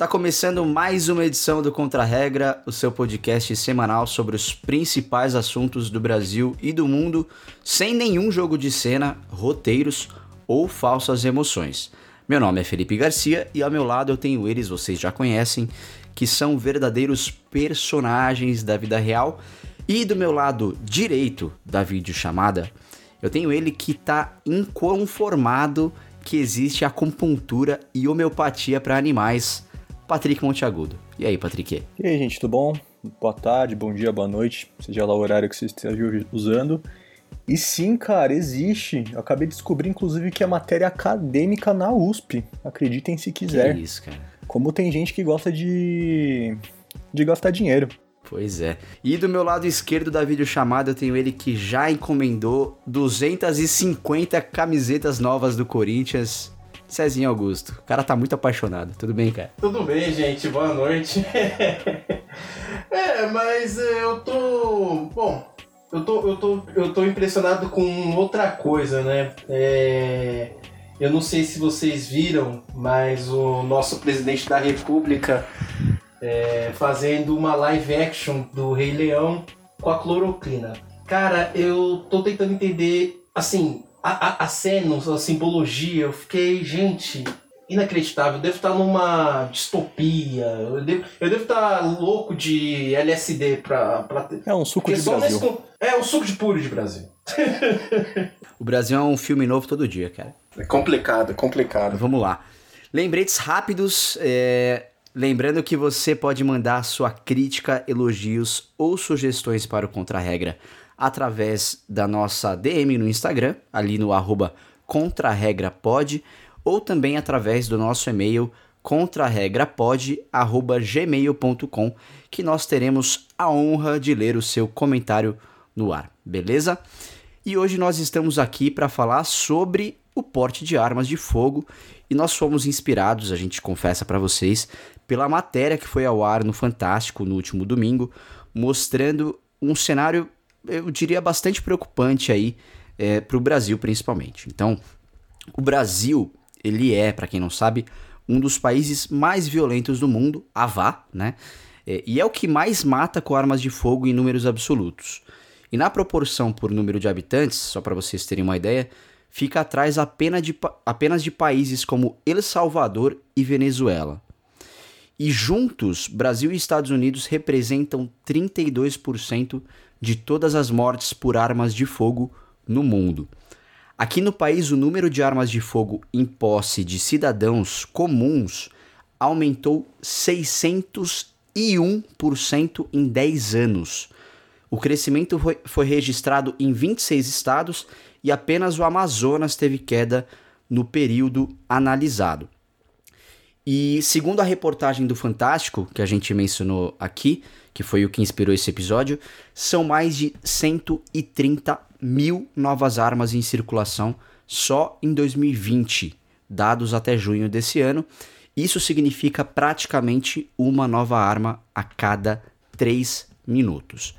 Tá começando mais uma edição do Contra Regra, o seu podcast semanal sobre os principais assuntos do Brasil e do mundo, sem nenhum jogo de cena, roteiros ou falsas emoções. Meu nome é Felipe Garcia e ao meu lado eu tenho eles, vocês já conhecem, que são verdadeiros personagens da vida real. E do meu lado direito da videochamada, eu tenho ele que tá inconformado que existe acupuntura e homeopatia para animais Patrick Monteagudo. E aí, Patrick? E aí, gente, tudo bom? Boa tarde, bom dia, boa noite, seja lá o horário que você esteja usando. E sim, cara, existe. Eu acabei de descobrir, inclusive, que é matéria acadêmica na USP. Acreditem se quiser. Que isso, cara. Como tem gente que gosta de. de gastar dinheiro. Pois é. E do meu lado esquerdo da videochamada eu tenho ele que já encomendou 250 camisetas novas do Corinthians. Cezinho Augusto. O cara tá muito apaixonado. Tudo bem, cara? Tudo bem, gente. Boa noite. é, mas é, eu tô. Bom, eu tô, eu tô, eu tô impressionado com outra coisa, né? É, eu não sei se vocês viram, mas o nosso presidente da República é, fazendo uma live action do Rei Leão com a cloroquina. Cara, eu tô tentando entender, assim, a, a, a cena, a simbologia, eu fiquei, gente, inacreditável. Eu devo estar numa distopia. Eu devo, eu devo estar louco de LSD pra. pra é um suco de Brasil. Nesse, é um suco de puro de Brasil. o Brasil é um filme novo todo dia, cara. É complicado, é complicado. Vamos lá. Lembretes rápidos. É... Lembrando que você pode mandar sua crítica, elogios ou sugestões para o Contra-Regra através da nossa DM no Instagram, ali no arroba contraregrapod, ou também através do nosso e-mail contraregrapod.gmail.com, que nós teremos a honra de ler o seu comentário no ar, beleza? E hoje nós estamos aqui para falar sobre o porte de armas de fogo e nós fomos inspirados, a gente confessa para vocês, pela matéria que foi ao ar no Fantástico no último domingo, mostrando um cenário eu diria, bastante preocupante aí é, para o Brasil, principalmente. Então, o Brasil, ele é, para quem não sabe, um dos países mais violentos do mundo, a vá, né? É, e é o que mais mata com armas de fogo em números absolutos. E na proporção por número de habitantes, só para vocês terem uma ideia, fica atrás apenas de, apenas de países como El Salvador e Venezuela. E juntos, Brasil e Estados Unidos representam 32% de todas as mortes por armas de fogo no mundo. Aqui no país, o número de armas de fogo em posse de cidadãos comuns aumentou 601% em 10 anos. O crescimento foi, registrado em 26 estados e apenas o Amazonas teve queda no período analisado. E segundo a reportagem do Fantástico, que a gente mencionou aqui, que foi o que inspirou esse episódio, são mais de 130 mil novas armas em circulação só em 2020, dados até junho desse ano. Isso significa praticamente uma nova arma a cada 3 minutos.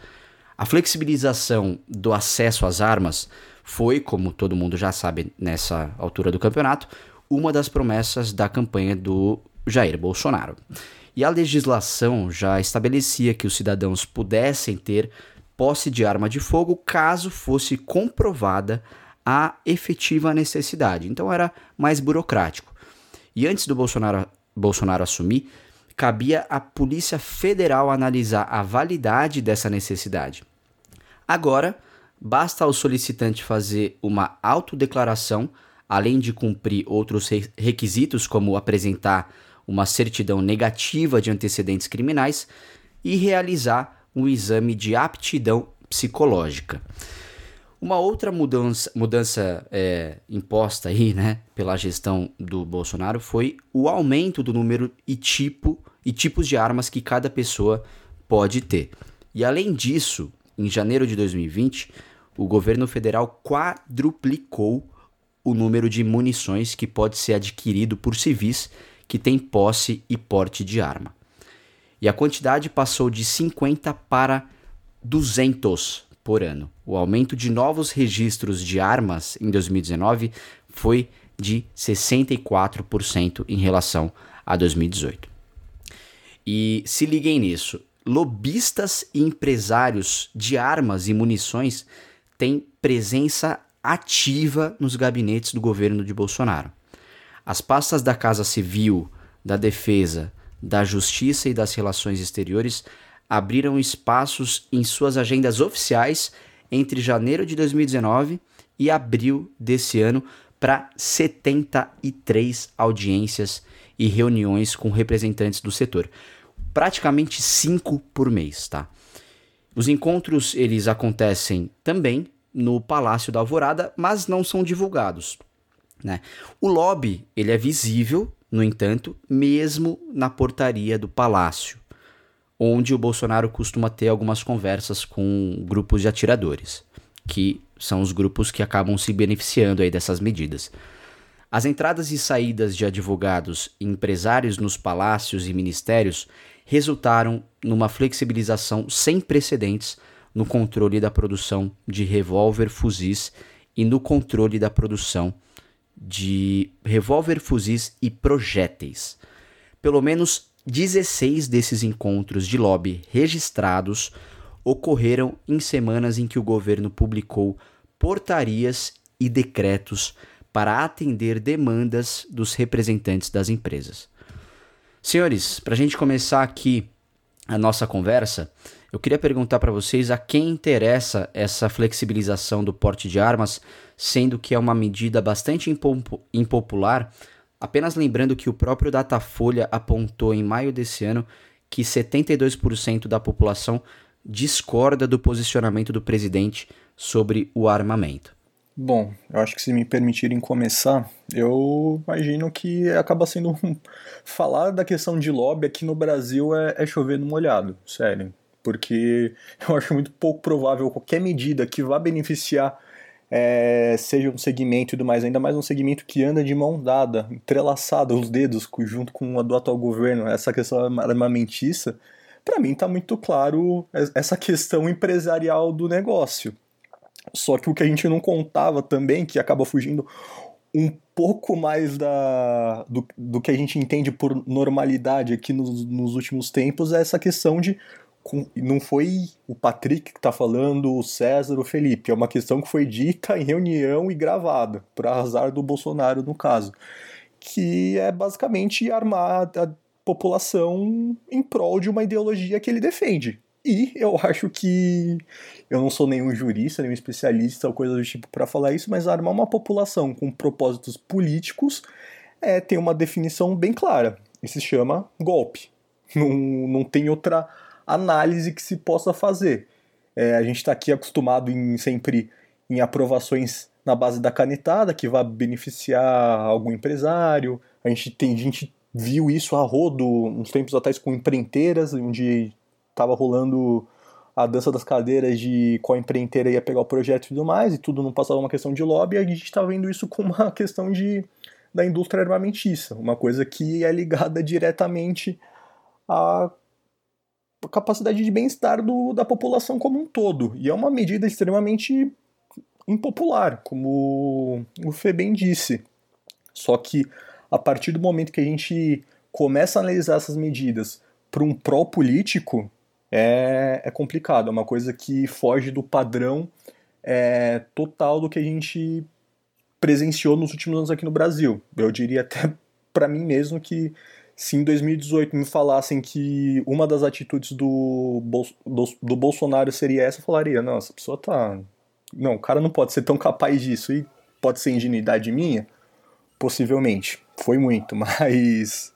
A flexibilização do acesso às armas foi, como todo mundo já sabe nessa altura do campeonato, uma das promessas da campanha do Jair Bolsonaro. E a legislação já estabelecia que os cidadãos pudessem ter posse de arma de fogo caso fosse comprovada a efetiva necessidade. Então era mais burocrático. E antes do Bolsonaro, Bolsonaro assumir, cabia à Polícia Federal analisar a validade dessa necessidade. Agora, basta ao solicitante fazer uma autodeclaração, além de cumprir outros requisitos, como apresentar uma certidão negativa de antecedentes criminais e realizar um exame de aptidão psicológica. Uma outra mudança, mudança é, imposta aí, né, pela gestão do Bolsonaro foi o aumento do número e tipo e tipos de armas que cada pessoa pode ter. E além disso, em janeiro de 2020, o governo federal quadruplicou o número de munições que pode ser adquirido por civis que tem posse e porte de arma. E a quantidade passou de 50 para 200 por ano. O aumento de novos registros de armas em 2019 foi de 64% em relação a 2018. E se liguem nisso: lobistas e empresários de armas e munições têm presença ativa nos gabinetes do governo de Bolsonaro. As pastas da Casa Civil, da Defesa, da Justiça e das Relações Exteriores abriram espaços em suas agendas oficiais entre janeiro de 2019 e abril desse ano para 73 audiências e reuniões com representantes do setor. Praticamente cinco por mês, tá? Os encontros eles acontecem também no Palácio da Alvorada, mas não são divulgados. Né? O lobby ele é visível, no entanto, mesmo na portaria do palácio, onde o Bolsonaro costuma ter algumas conversas com grupos de atiradores, que são os grupos que acabam se beneficiando aí dessas medidas. As entradas e saídas de advogados e empresários nos palácios e ministérios resultaram numa flexibilização sem precedentes no controle da produção de revólver fuzis e no controle da produção de revólver fuzis e projéteis. Pelo menos 16 desses encontros de lobby registrados ocorreram em semanas em que o governo publicou portarias e decretos para atender demandas dos representantes das empresas. Senhores, para a gente começar aqui a nossa conversa, eu queria perguntar para vocês a quem interessa essa flexibilização do porte de armas, sendo que é uma medida bastante impopular. Apenas lembrando que o próprio Datafolha apontou em maio desse ano que 72% da população discorda do posicionamento do presidente sobre o armamento. Bom, eu acho que se me permitirem começar, eu imagino que acaba sendo um... falar da questão de lobby aqui no Brasil é, é chover no molhado, sério porque eu acho muito pouco provável qualquer medida que vá beneficiar é, seja um segmento e tudo mais, ainda mais um segmento que anda de mão dada, entrelaçado os dedos junto com a do atual governo, essa questão armamentista, para mim está muito claro essa questão empresarial do negócio. Só que o que a gente não contava também, que acaba fugindo um pouco mais da, do, do que a gente entende por normalidade aqui nos, nos últimos tempos, é essa questão de não foi o Patrick que está falando, o César, o Felipe. É uma questão que foi dita em reunião e gravada, para azar do Bolsonaro, no caso. Que é basicamente armar a população em prol de uma ideologia que ele defende. E eu acho que eu não sou nenhum jurista, nenhum especialista ou coisa do tipo para falar isso, mas armar uma população com propósitos políticos é, tem uma definição bem clara. E se chama golpe. Não, não tem outra análise que se possa fazer. É, a gente está aqui acostumado em sempre em aprovações na base da canetada, que vai beneficiar algum empresário. A gente tem gente viu isso a rodo uns tempos atrás com empreiteiras, onde estava rolando a dança das cadeiras de qual empreiteira ia pegar o projeto e tudo mais, e tudo não passava uma questão de lobby, a gente está vendo isso com uma questão de, da indústria armamentista, uma coisa que é ligada diretamente a capacidade de bem-estar da população como um todo. E é uma medida extremamente impopular, como o Fê bem disse. Só que a partir do momento que a gente começa a analisar essas medidas para um pró-político, é, é complicado. É uma coisa que foge do padrão é, total do que a gente presenciou nos últimos anos aqui no Brasil. Eu diria até para mim mesmo que se em 2018 me falassem que uma das atitudes do, do, do, Bolsonaro seria essa, eu falaria, não, essa pessoa tá. Não, o cara não pode ser tão capaz disso. E pode ser ingenuidade minha? Possivelmente. Foi muito, mas.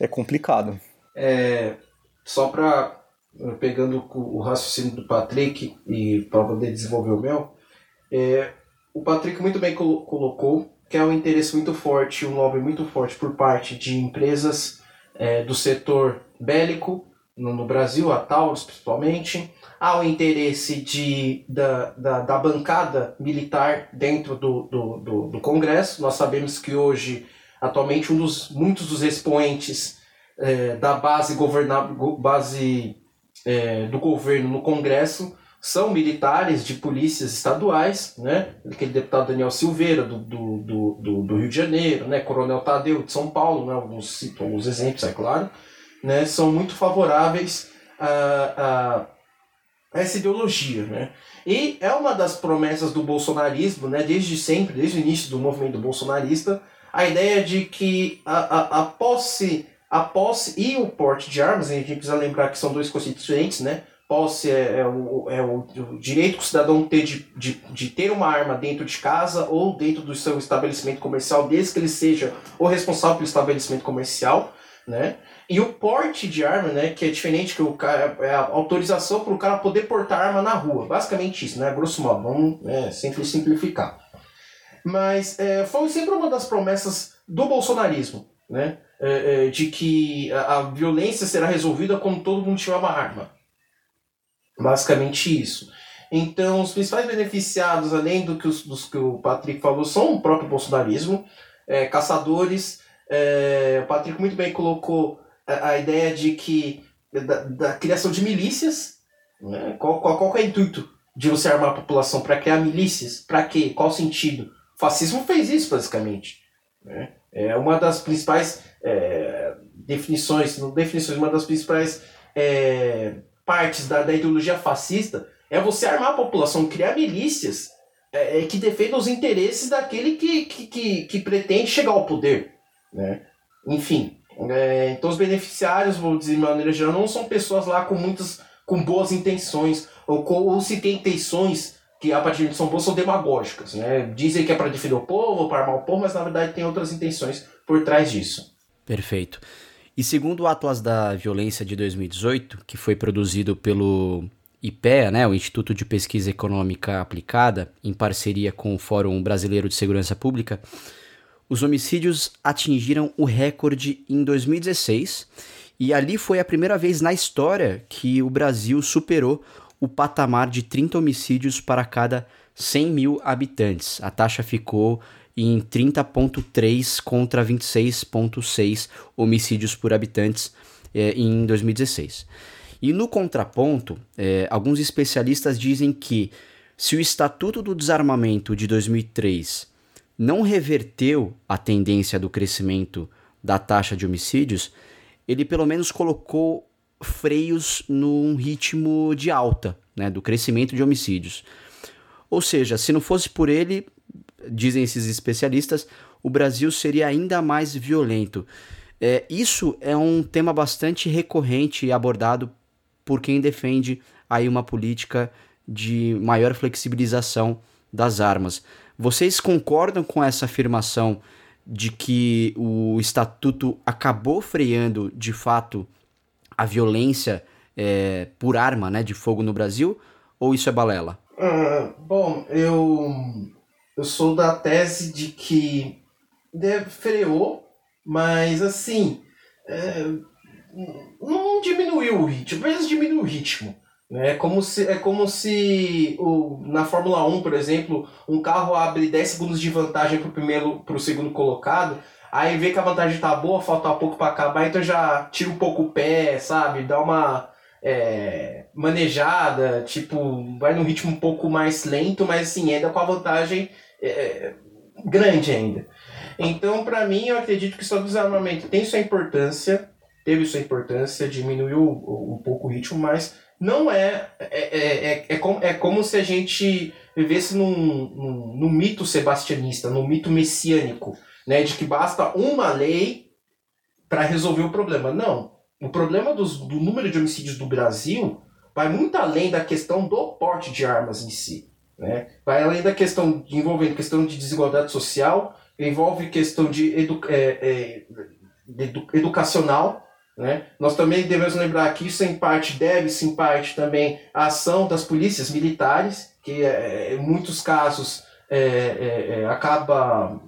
É complicado. É, só pra. Pegando o raciocínio do Patrick e para poder desenvolver o meu, é, o Patrick muito bem colocou que é um interesse muito forte, um lobby muito forte por parte de empresas é, do setor bélico no, no, Brasil, a Taurus principalmente. Há o interesse de, da, da, da bancada militar dentro do, do, do, do, Congresso. Nós sabemos que hoje, atualmente, um dos, muitos dos expoentes é, da base, base é, do governo no Congresso são militares de polícias estaduais, né? Aquele deputado Daniel Silveira, do, do, do, do, Rio de Janeiro, né? Coronel Tadeu, de São Paulo, né? Alguns, alguns exemplos, é claro. né, são muito favoráveis a, a essa ideologia. Né? E é uma das promessas do bolsonarismo, né, desde sempre, desde o início do movimento bolsonarista, a ideia de que a, a, a posse a posse e o porte de armas, a gente precisa lembrar que são dois conceitos diferentes, né? Posse é, é, o, é o, o, direito que o cidadão tem de, de, de, ter uma arma dentro de casa ou dentro do seu estabelecimento comercial, desde que ele seja o responsável pelo estabelecimento comercial, né? E o porte de arma, né, que é diferente que o cara, é a autorização para o cara poder portar arma na rua. Basicamente isso, né? Grosso modo, vamos é, sempre simplificar. Mas é, foi sempre uma das promessas do bolsonarismo, né? É, é, de que a, a, violência será resolvida quando todo mundo tiver uma arma. Basicamente isso. Então, os principais beneficiados, além do que os, dos que o Patrick falou, são o próprio bolsonarismo, é, caçadores. É, o Patrick muito bem colocou a, a ideia de que da, da, criação de milícias. Né? Qual, qual, qual é o intuito de você armar a população? Para criar milícias? Para quê? Qual sentido? O fascismo fez isso, basicamente. Né? É uma das principais é, definições, não definições, uma das principais é, partes da, da ideologia fascista é você armar a população, criar milícias é, é, que defendam os interesses daquele que, que, que, que, pretende chegar ao poder. Né? Enfim, é, então os beneficiários, vou dizer de maneira geral, não são pessoas lá com muitas com boas intenções, ou, com, ou se tem intenções que a partir de São Paulo são demagógicas. Né? Dizem que é para defender o povo, para armar o povo, mas na verdade tem outras intenções por trás disso. Perfeito. E segundo o Atlas da Violência de 2018, que foi produzido pelo IPEA, né, o Instituto de Pesquisa Econômica Aplicada, em parceria com o Fórum Brasileiro de Segurança Pública, os homicídios atingiram o recorde em 2016 e ali foi a primeira vez na história que o Brasil superou o patamar de 30 homicídios para cada 100 mil habitantes. A taxa ficou em 30,3 contra 26,6 homicídios por habitantes é, em 2016. E no contraponto, é, alguns especialistas dizem que se o Estatuto do Desarmamento de 2003 não reverteu a tendência do crescimento da taxa de homicídios, ele pelo menos colocou freios num ritmo de alta, né, do crescimento de homicídios. Ou seja, se não fosse por ele, dizem esses especialistas, o Brasil seria ainda mais violento. É, isso é um tema bastante recorrente e abordado por quem defende aí uma política de maior flexibilização das armas. Vocês concordam com essa afirmação de que o estatuto acabou freando de fato a violência é, por arma né, de fogo no Brasil? Ou isso é balela? Uh, bom, eu, eu sou da tese de que freou, mas assim, é, não diminuiu o ritmo, apenas diminuiu o ritmo. Né? É como se, é como se o, na Fórmula 1, por exemplo, um carro abre 10 segundos de vantagem para o primeiro segundo colocado, Aí vê que a vantagem tá boa, falta pouco para acabar, então já tira um pouco o pé, sabe? Dá uma é, manejada, tipo, vai num ritmo um pouco mais lento, mas assim, ainda com a vantagem é, grande ainda. Então, para mim, eu acredito que o do desarmamento tem sua importância, teve sua importância, diminuiu um pouco o ritmo, mas não é. É, é, é, é, como, é como se a gente vivesse num, num, num mito sebastianista, num mito messiânico né, de que basta uma lei para resolver o problema. Não. O problema dos, do número de homicídios do Brasil vai muito além da questão do porte de armas em si. Né? Vai além da questão envolvendo questão de desigualdade social, envolve questão de, edu, é, é, edu, educacional. Né? Nós também devemos lembrar que isso em parte deve-se parte também à ação das polícias militares, que é, em muitos casos é, é, é acaba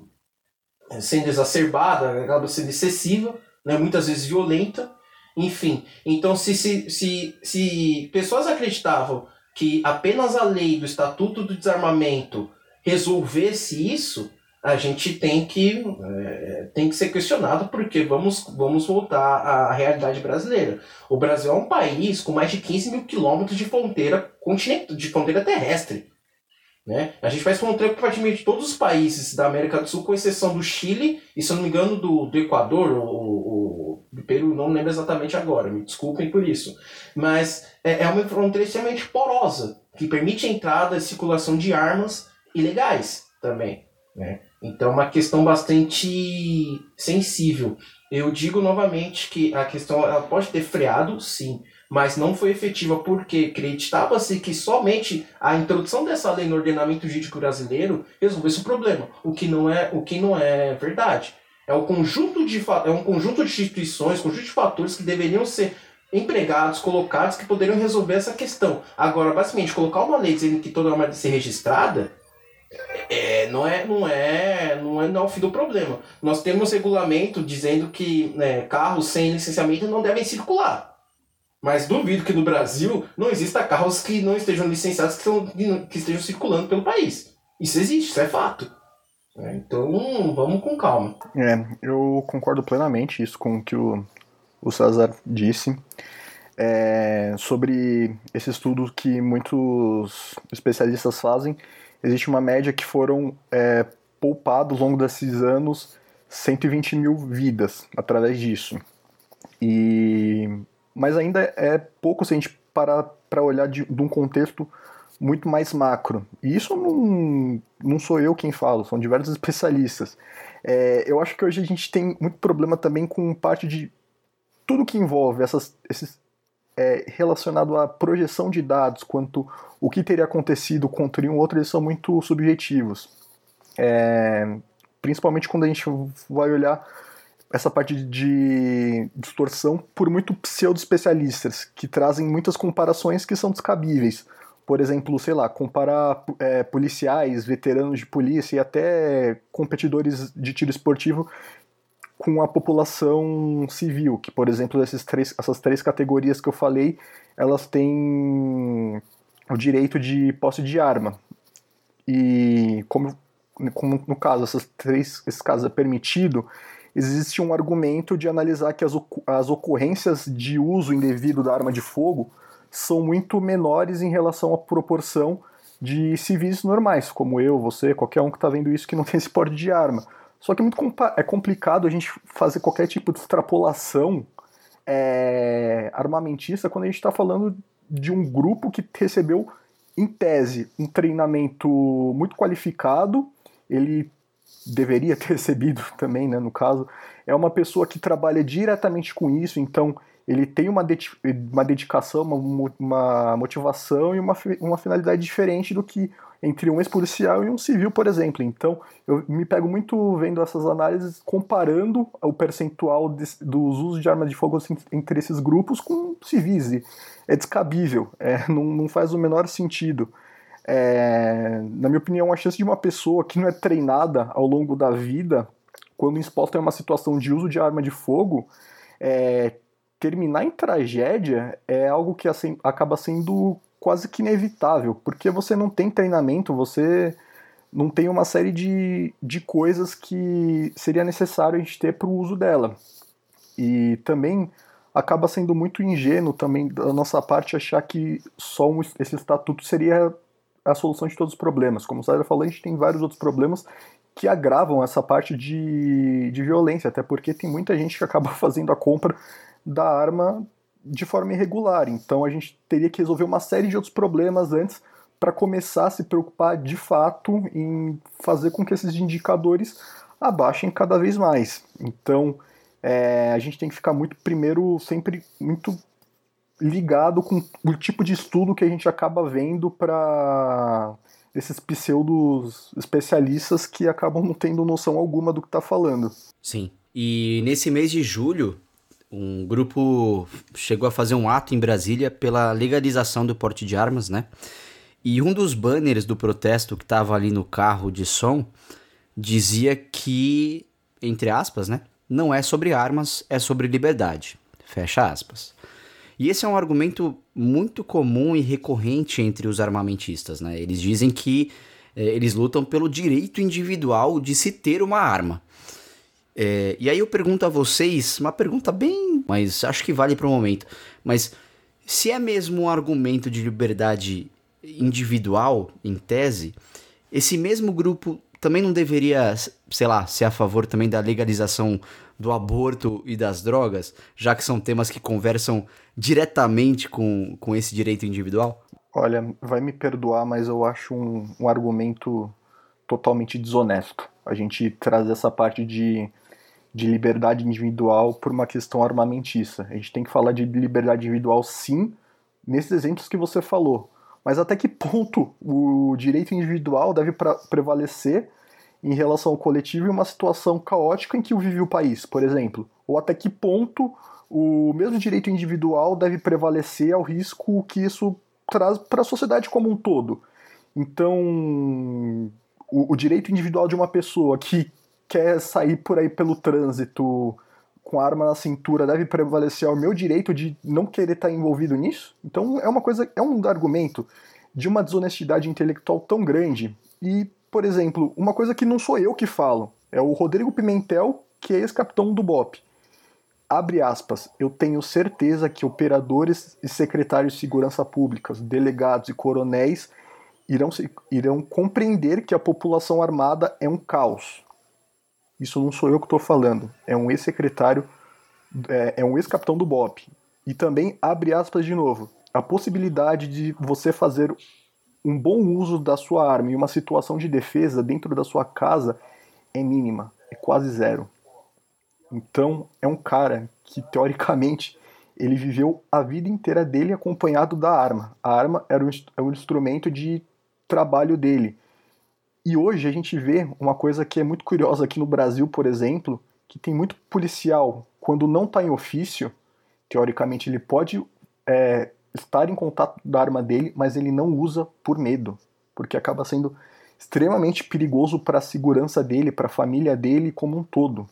sendo exacerbada, acaba sendo excessiva, né, muitas vezes violenta, enfim. Então, se, se, se, se pessoas acreditavam que apenas a lei do Estatuto do Desarmamento resolvesse isso, a gente tem que, é, tem que ser questionado porque vamos, vamos voltar à realidade brasileira. O Brasil é um país com mais de 15 mil quilômetros de fronteira continental, de fronteira terrestre. Né? A gente faz fronteira com praticamente todos os países da América do Sul, com exceção do Chile e, se eu não me engano, do, do Equador, ou, ou Peru, não lembro exatamente agora, me desculpem por isso. Mas é, é uma fronteira extremamente porosa, que permite a entrada e circulação de armas ilegais também. Né? Então, uma questão bastante sensível. Eu digo novamente que a questão ela pode ter freado, sim, mas não foi efetiva porque acreditava-se que somente a introdução dessa lei no ordenamento jurídico brasileiro resolvesse o problema, o que não é, o que não é verdade. É, o conjunto de, é um conjunto de instituições, conjunto de fatores que deveriam ser empregados, colocados, que poderiam resolver essa questão. Agora, basicamente, colocar uma lei dizendo que toda arma deve ser registrada, é, não, é, não, é, não é não é o fim do problema. Nós temos regulamento dizendo que né, carros sem licenciamento não devem circular. Mas duvido que no Brasil não exista carros que não estejam licenciados que, são, que estejam circulando pelo país. Isso existe, isso é fato. É, então vamos com calma. É, eu concordo plenamente isso com o que o, o César disse. É, sobre esse estudo que muitos especialistas fazem, existe uma média que foram é, poupados ao longo desses anos 120 mil vidas através disso. E mas ainda é pouco se a gente parar para olhar de, de, um contexto muito mais macro. E isso não, não sou eu quem falo, são diversos especialistas. É, eu acho que hoje a gente tem muito problema também com parte de tudo que envolve essas, esses é, relacionado à projeção de dados, quanto o que teria acontecido contra um outro, eles são muito subjetivos. É, principalmente quando a gente vai olhar essa parte de distorção por muito pseudo-especialistas, que trazem muitas comparações que são descabíveis. Por exemplo, sei lá, comparar é, policiais, veteranos de polícia e até competidores de tiro esportivo com a população civil, que, por exemplo, esses três, essas três categorias que eu falei, elas têm o direito de posse de arma. E como, como no caso, essas três, esses casos é permitido, existe um argumento de analisar que as, as ocorrências de uso indevido da arma de fogo são muito menores em relação à proporção de civis normais, como eu, você, qualquer um que está vendo isso que não tem esse porte de arma. Só que é muito é complicado a gente fazer qualquer tipo de extrapolação é, armamentista quando a gente está falando de um grupo que recebeu, em tese, um treinamento muito qualificado, ele deveria ter recebido também, né, no caso, é uma pessoa que trabalha diretamente com isso, então ele tem uma, de uma dedicação, uma, uma motivação e uma, uma finalidade diferente do que entre um ex-policial e um civil, por exemplo. Então, eu me pego muito vendo essas análises comparando o percentual de, dos usos de armas de fogo entre esses grupos com civis. É descabível, é, não, não faz o menor sentido. É, na minha opinião, a chance de uma pessoa que não é treinada ao longo da vida, quando exposta a uma situação de uso de arma de fogo, é, terminar em tragédia é algo que assim, acaba sendo quase que inevitável, porque você não tem treinamento, você não tem uma série de, de coisas que seria necessário a gente ter para o uso dela. E também acaba sendo muito ingênuo também da nossa parte achar que só um, esse estatuto seria a solução de todos os problemas. Como o César falou, a gente tem vários outros problemas que agravam essa parte de, de violência, até porque tem muita gente que acaba fazendo a compra da arma de forma irregular. Então a gente teria que resolver uma série de outros problemas antes para começar a se preocupar de fato em fazer com que esses indicadores abaixem cada vez mais. Então é, a gente tem que ficar muito, primeiro, sempre muito ligado com o tipo de estudo que a gente acaba vendo para esses pseudos especialistas que acabam não tendo noção alguma do que está falando. Sim. E nesse mês de julho, um grupo chegou a fazer um ato em Brasília pela legalização do porte de armas, né? E um dos banners do protesto que estava ali no carro de som dizia que, entre aspas, né? Não é sobre armas, é sobre liberdade. Fecha aspas. E esse é um argumento muito comum e recorrente entre os armamentistas, né? Eles dizem que é, eles lutam pelo direito individual de se ter uma arma. É, e aí eu pergunto a vocês, uma pergunta bem, mas acho que vale para o momento. Mas se é mesmo um argumento de liberdade individual, em tese, esse mesmo grupo também não deveria, sei lá, ser a favor também da legalização do aborto e das drogas, já que são temas que conversam diretamente com, com esse direito individual? Olha, vai me perdoar, mas eu acho um, um argumento totalmente desonesto. A gente traz essa parte de, de liberdade individual por uma questão armamentista. A gente tem que falar de liberdade individual, sim, nesses exemplos que você falou. Mas até que ponto o direito individual deve prevalecer em relação ao coletivo em uma situação caótica em que vive o país, por exemplo? Ou até que ponto o mesmo direito individual deve prevalecer ao risco que isso traz para a sociedade como um todo. Então, o, o, direito individual de uma pessoa que quer sair por aí pelo trânsito com a arma na cintura deve prevalecer ao meu direito de não querer estar envolvido nisso? Então, é uma coisa, é um argumento de uma desonestidade intelectual tão grande. E, por exemplo, uma coisa que não sou eu que falo, é o Rodrigo Pimentel, que é ex-capitão do BOP abre aspas, eu tenho certeza que operadores e secretários de segurança pública, delegados e coronéis irão, irão compreender que a população armada é um caos. Isso não sou eu que estou falando, é um ex-secretário, é, é um ex-capitão do BOP. E também abre aspas de novo, a possibilidade de você fazer um bom uso da sua arma em uma situação de defesa dentro da sua casa é mínima, é quase zero. Então, é um cara que, teoricamente, ele viveu a vida inteira dele acompanhado da arma. A arma era um, é um instrumento de trabalho dele. E hoje a gente vê uma coisa que é muito curiosa aqui no Brasil, por exemplo, que tem muito policial, quando não está em ofício, teoricamente ele pode é, estar em contato da arma dele, mas ele não usa por medo, porque acaba sendo extremamente perigoso para a segurança dele, para a família dele como um todo.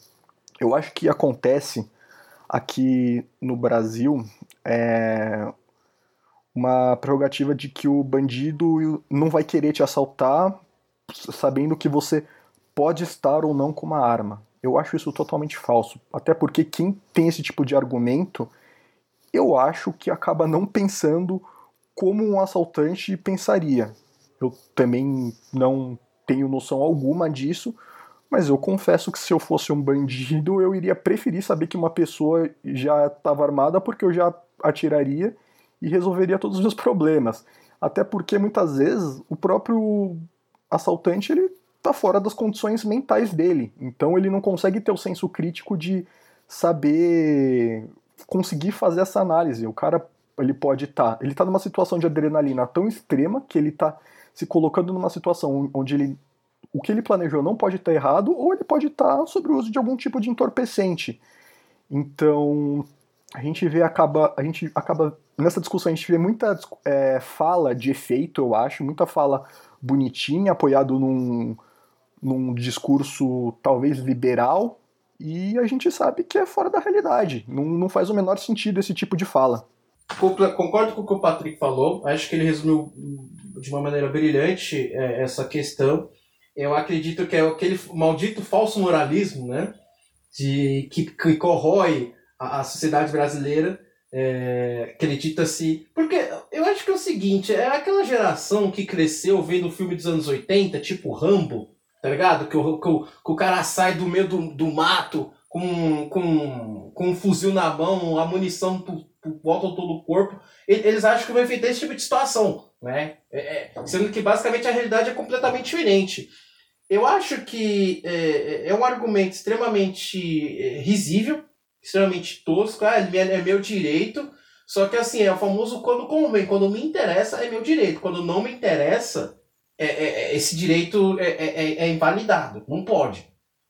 Eu acho que acontece aqui no Brasil é uma prerrogativa de que o bandido não vai querer te assaltar sabendo que você pode estar ou não com uma arma. Eu acho isso totalmente falso. Até porque quem tem esse tipo de argumento, eu acho que acaba não pensando como um assaltante pensaria. Eu também não tenho noção alguma disso, mas eu confesso que se eu fosse um bandido, eu iria preferir saber que uma pessoa já estava armada, porque eu já atiraria e resolveria todos os meus problemas. Até porque muitas vezes o próprio assaltante ele tá fora das condições mentais dele. Então ele não consegue ter o senso crítico de saber conseguir fazer essa análise. O cara ele pode estar, tá, ele tá numa situação de adrenalina tão extrema que ele tá se colocando numa situação onde ele o que ele planejou não pode estar errado, ou ele pode estar sobre o uso de algum tipo de entorpecente. Então, a gente vê, acaba, a gente acaba, nessa discussão, a gente vê muita é, fala de efeito, eu acho, muita fala bonitinha, apoiado num, num discurso talvez liberal, e a gente sabe que é fora da realidade. Não, não faz o menor sentido esse tipo de fala. Concordo com o que o Patrick falou, acho que ele resumiu de uma maneira brilhante é, essa questão eu acredito que é aquele maldito falso moralismo, né? De, que, que corrói a, sociedade brasileira. É, Acredita-se. Porque eu acho que é o seguinte: é aquela geração que cresceu vendo filme dos anos 80, tipo Rambo, tá ligado? Que o, que o, que o cara sai do meio do, do mato com, com, com um fuzil na mão, a munição por, por volta todo o corpo. Eles acham que vai enfrentar esse tipo de situação, né? É, é, sendo que basicamente a realidade é completamente diferente. Eu acho que é, é, é um argumento extremamente é, risível, extremamente tosco. Ah, é meu direito. Só que assim, é o famoso quando convém. Quando me interessa, é meu direito. Quando não me interessa, é, é, é esse direito é, é, é, invalidado. Não pode.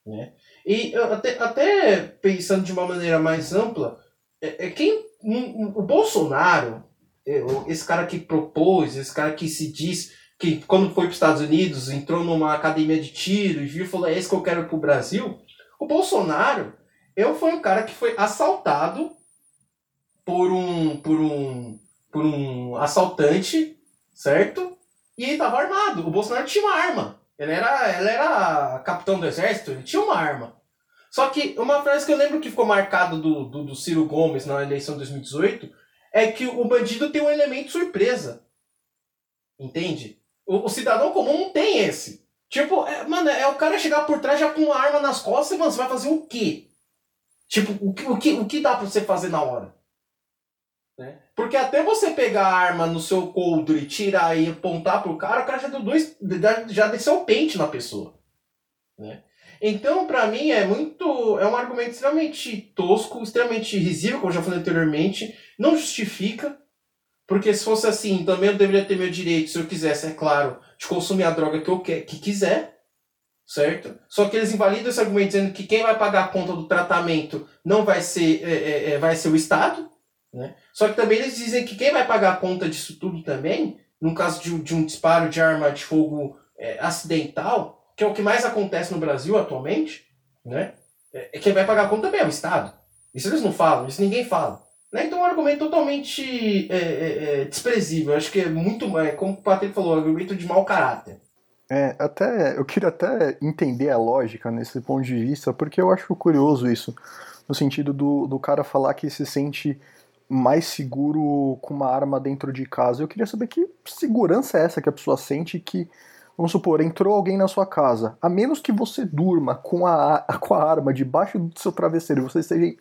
Né? E até, até pensando de uma maneira mais ampla, é, quem o Bolsonaro, esse cara que propôs, esse cara que se diz que quando foi para os Estados Unidos, entrou numa academia de tiro e viu e falou, é esse que eu quero para o Brasil. O Bolsonaro, eu fui um cara que foi assaltado por um, por um, por um assaltante, certo? E ele estava armado. O Bolsonaro tinha uma arma. Ele era, ele era capitão do exército, ele tinha uma arma. Só que uma frase que eu lembro que ficou marcado do, do, do Ciro Gomes na eleição de 2018 é que o bandido tem um elemento surpresa. Entende? O, o cidadão comum não tem esse. Tipo, é, mano, é o cara chegar por trás já com uma arma nas costas e, mano, você vai fazer o quê? Tipo, o que, o que, o que dá pra você fazer na hora? Né? Porque até você pegar a arma no seu coldre tirar e apontar pro cara, o cara já deu dois. já desceu o pente na pessoa. Né? Então, para mim, é muito. É um argumento extremamente tosco, extremamente risível, como eu já falei anteriormente. Não justifica. Porque se fosse assim, também eu deveria ter meu direito, se eu quisesse, é claro, de consumir a droga que eu que, que quiser. Certo? Só que eles invalidam esse argumento dizendo que quem vai pagar a conta do tratamento não vai ser, é, é, é, vai ser o Estado. Né? Só que também eles dizem que quem vai pagar a conta disso tudo também, no caso de, de um disparo de arma de fogo é, acidental, que é o que mais acontece no Brasil atualmente, né? É, é quem vai pagar a conta também é o Estado. Isso eles não falam, isso ninguém fala. Né? Então é um argumento totalmente é, desprezível. Acho que é muito, é, como o Patrick falou, um argumento de mau caráter. É, até, eu queria até entender a lógica nesse ponto de vista, porque eu acho curioso isso, no sentido do, do cara falar que se sente mais seguro com uma arma dentro de casa. Eu queria saber que segurança é essa que a pessoa sente que Vamos supor, entrou alguém na sua casa. A menos que você durma com a, com a arma debaixo do seu travesseiro você esteja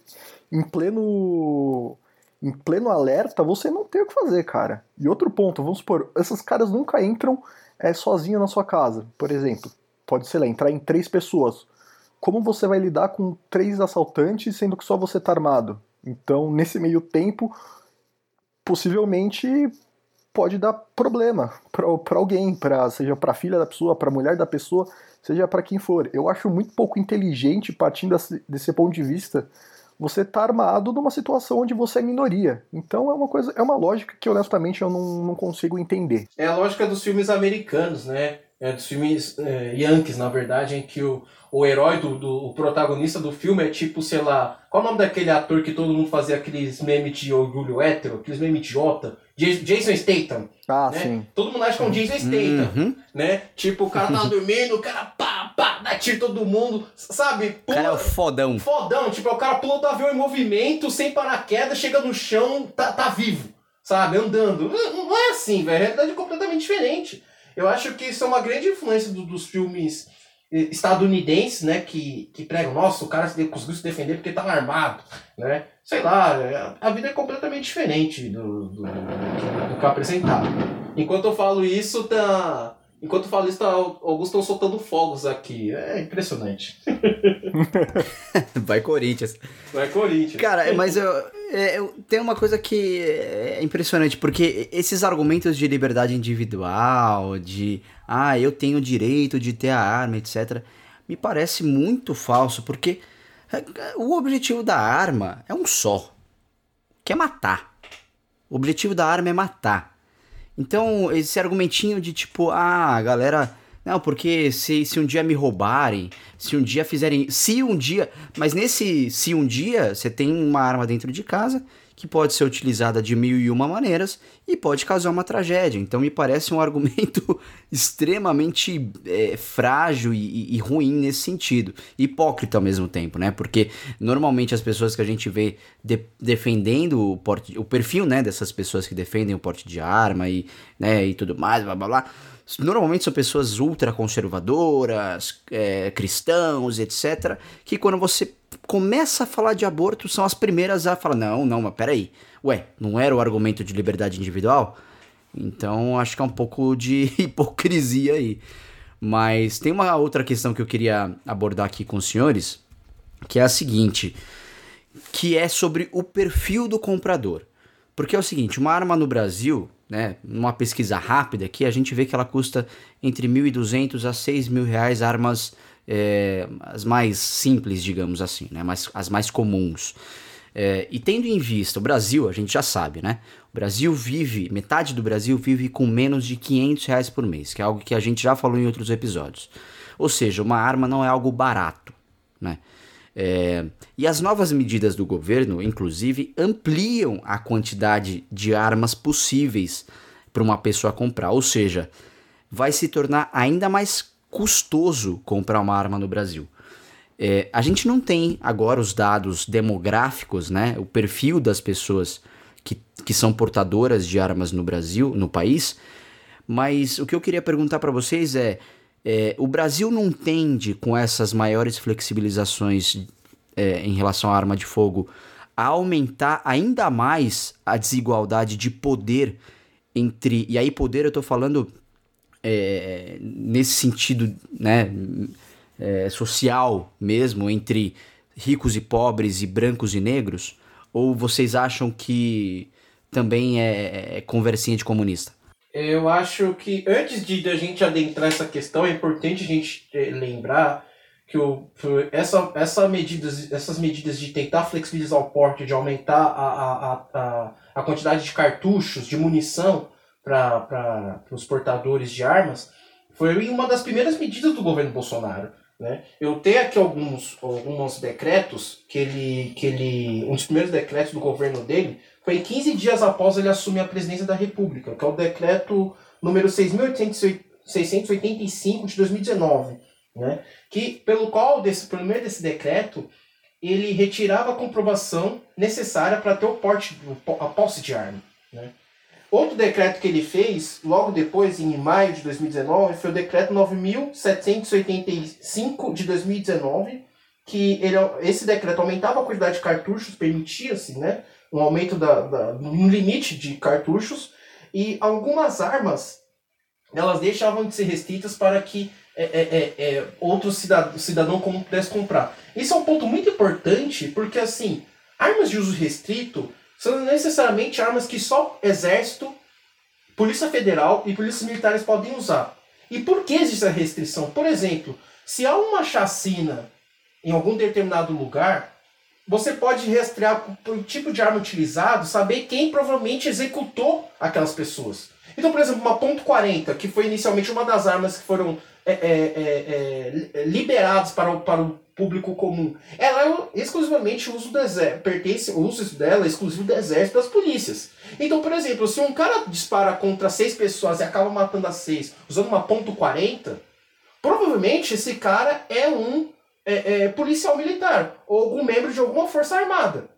em pleno em pleno alerta, você não tem o que fazer, cara. E outro ponto, vamos supor, esses caras nunca entram é, sozinhos na sua casa. Por exemplo, pode, sei lá, entrar em três pessoas. Como você vai lidar com três assaltantes, sendo que só você tá armado? Então, nesse meio tempo, possivelmente pode dar problema para alguém, pra, seja para a filha da pessoa, para a mulher da pessoa, seja para quem for. Eu acho muito pouco inteligente, partindo desse ponto de vista, você tá armado numa situação onde você é minoria. Então é uma coisa, é uma lógica que honestamente eu não, não consigo entender. É a lógica dos filmes americanos, né? É dos filmes é, Yankees, na verdade, em que o, o herói do, do o protagonista do filme é tipo, sei lá, qual o nome daquele ator que todo mundo fazia aqueles memes de orgulho hétero, aqueles memes idiota? Jason Statham. Ah, né? sim. Todo mundo acha que é um Jason Statham, uhum. né? Tipo, o cara tá dormindo, o cara pá, pá, dá tiro todo mundo, sabe? Pula, cara é o fodão. Fodão, tipo, o cara pula do avião em movimento, sem paraquedas, chega no chão, tá, tá vivo, sabe? Andando. Não, não é assim, velho. A realidade é completamente diferente. Eu acho que isso é uma grande influência do, dos filmes eh, estadunidenses, né, que, que pregam, nossa, o cara conseguiu se defender porque estava armado, né? Sei lá, é, a vida é completamente diferente do, do, do, do que é apresentado. Enquanto eu falo isso, tá. Enquanto falo isso, tá, alguns estão soltando fogos aqui. É impressionante. Vai Corinthians. Vai Corinthians. Cara, mas eu, é, eu, tem uma coisa que é impressionante, porque esses argumentos de liberdade individual, de ah, eu tenho o direito de ter a arma, etc., me parece muito falso, porque é, o objetivo da arma é um só, que é matar. O objetivo da arma é matar. Então, esse argumentinho de tipo, ah, galera. Não, porque se, se um dia me roubarem, se um dia fizerem. Se um dia. Mas nesse se um dia você tem uma arma dentro de casa que pode ser utilizada de mil e uma maneiras e pode causar uma tragédia. Então me parece um argumento extremamente é, frágil e, e, ruim nesse sentido. Hipócrita ao mesmo tempo, né? Porque normalmente as pessoas que a gente vê de, defendendo o, porte, o perfil né, dessas pessoas que defendem o porte de arma e, né, e tudo mais, blá blá blá. Normalmente são pessoas ultraconservadoras, é, cristãos, etc. Que quando você começa a falar de aborto, são as primeiras a falar: não, não, mas peraí. Ué, não era o argumento de liberdade individual? Então acho que é um pouco de hipocrisia aí. Mas tem uma outra questão que eu queria abordar aqui com os senhores, que é a seguinte, que é sobre o perfil do comprador. Porque é o seguinte, uma arma no Brasil, né, numa pesquisa rápida aqui, a gente vê que ela custa entre 1.200 a 6 mil reais armas é, as mais simples, digamos assim, né? Mas as mais comuns. É, e tendo em vista o Brasil, a gente já sabe, né? O Brasil vive, metade do Brasil vive com menos de 500 reais por mês, que é algo que a gente já falou em outros episódios. Ou seja, uma arma não é algo barato, né? É, e as novas medidas do governo, inclusive, ampliam a quantidade de armas possíveis para uma pessoa comprar. Ou seja, vai se tornar ainda mais custoso comprar uma arma no Brasil. É, a gente não tem agora os dados demográficos, né, o perfil das pessoas que, que são portadoras de armas no Brasil, no país, mas o que eu queria perguntar para vocês é É, o Brasil não tende, com essas maiores flexibilizações é, em relação à arma de fogo, a aumentar ainda mais a desigualdade de poder entre. E aí, poder eu estou falando é, nesse sentido né, é, social mesmo, entre ricos e pobres e brancos e negros? Ou vocês acham que também é, é conversinha de comunista? Eu acho que antes de a gente adentrar essa questão, é importante a gente eh, lembrar que o, essa, essa medidas, essas medidas de tentar flexibilizar o porte, de aumentar a, a, a, a quantidade de cartuchos, de munição para os portadores de armas, foi uma das primeiras medidas do governo Bolsonaro. Né? Eu tenho aqui alguns, alguns decretos que ele, que ele. Um dos primeiros decretos do governo dele foi 15 dias após ele assumir a presidência da República, que é o decreto número 6.685 de 2019, né? que, pelo qual, desse, pelo meio desse decreto, ele retirava a comprovação necessária para ter o porte, a posse de arma. Né? Outro decreto que ele fez, logo depois, em maio de 2019, foi o decreto 9.785 de 2019, que ele, esse decreto aumentava a quantidade de cartuchos, permitia-se né, um aumento da, da, um limite de cartuchos, e algumas armas elas deixavam de ser restritas para que é, é, é, é outro cidadão, cidadão pudesse comprar. Isso é um ponto muito importante, porque assim, armas de uso restrito são necessariamente armas que só exército, polícia federal e polícias militares podem usar. E por que existe essa restrição? Por exemplo, se há uma chacina em algum determinado lugar, você pode rastrear o tipo de arma utilizado, saber quem provavelmente executou aquelas pessoas. Então, por exemplo, uma ponto .40, que foi inicialmente uma das armas que foram é, é, é, é liberadas para o, para o público comum. Ela é exclusivamente uso do exército, pertence, o uso dela é exclusivo do exército das polícias. Então, por exemplo, se um cara dispara contra seis pessoas e acaba matando as seis usando uma ponto .40, provavelmente esse cara é um é, é, policial militar ou algum membro de alguma força armada.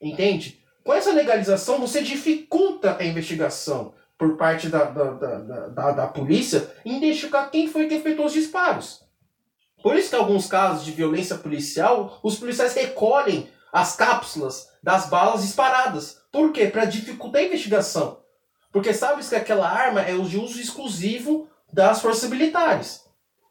Entende? Com essa legalização, você dificulta a investigação por parte da, da, da, da, da polícia em identificar quem foi que efetuou os disparos. Por isso que em alguns casos de violência policial, os policiais recolhem as cápsulas das balas disparadas. Por quê? Para dificultar a investigação. Porque sabe que aquela arma é de uso exclusivo das forças militares.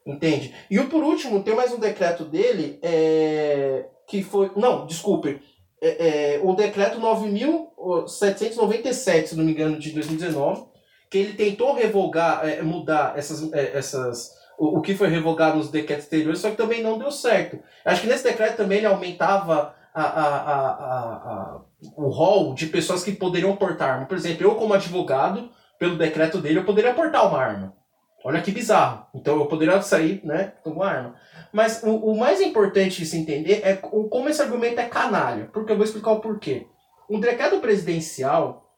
Entende? E por último, tem mais um decreto dele, é, que foi. Não, desculpe. É, é, o decreto 9.797, se não me engano, de 2019, que ele tentou revogar, é, mudar essas, é, essas o, o que foi revogado nos decretos anteriores, só que também não deu certo. Acho que nesse decreto também ele aumentava a, a, a, o rol de pessoas que poderiam portar arma. Por exemplo, eu como advogado, pelo decreto dele, eu poderia portar uma arma. Olha que bizarro. Então eu poderia sair né, com uma arma. Mas o, o mais importante de se entender é como esse argumento é canalha. Porque eu vou explicar o porquê. Um decreto presidencial,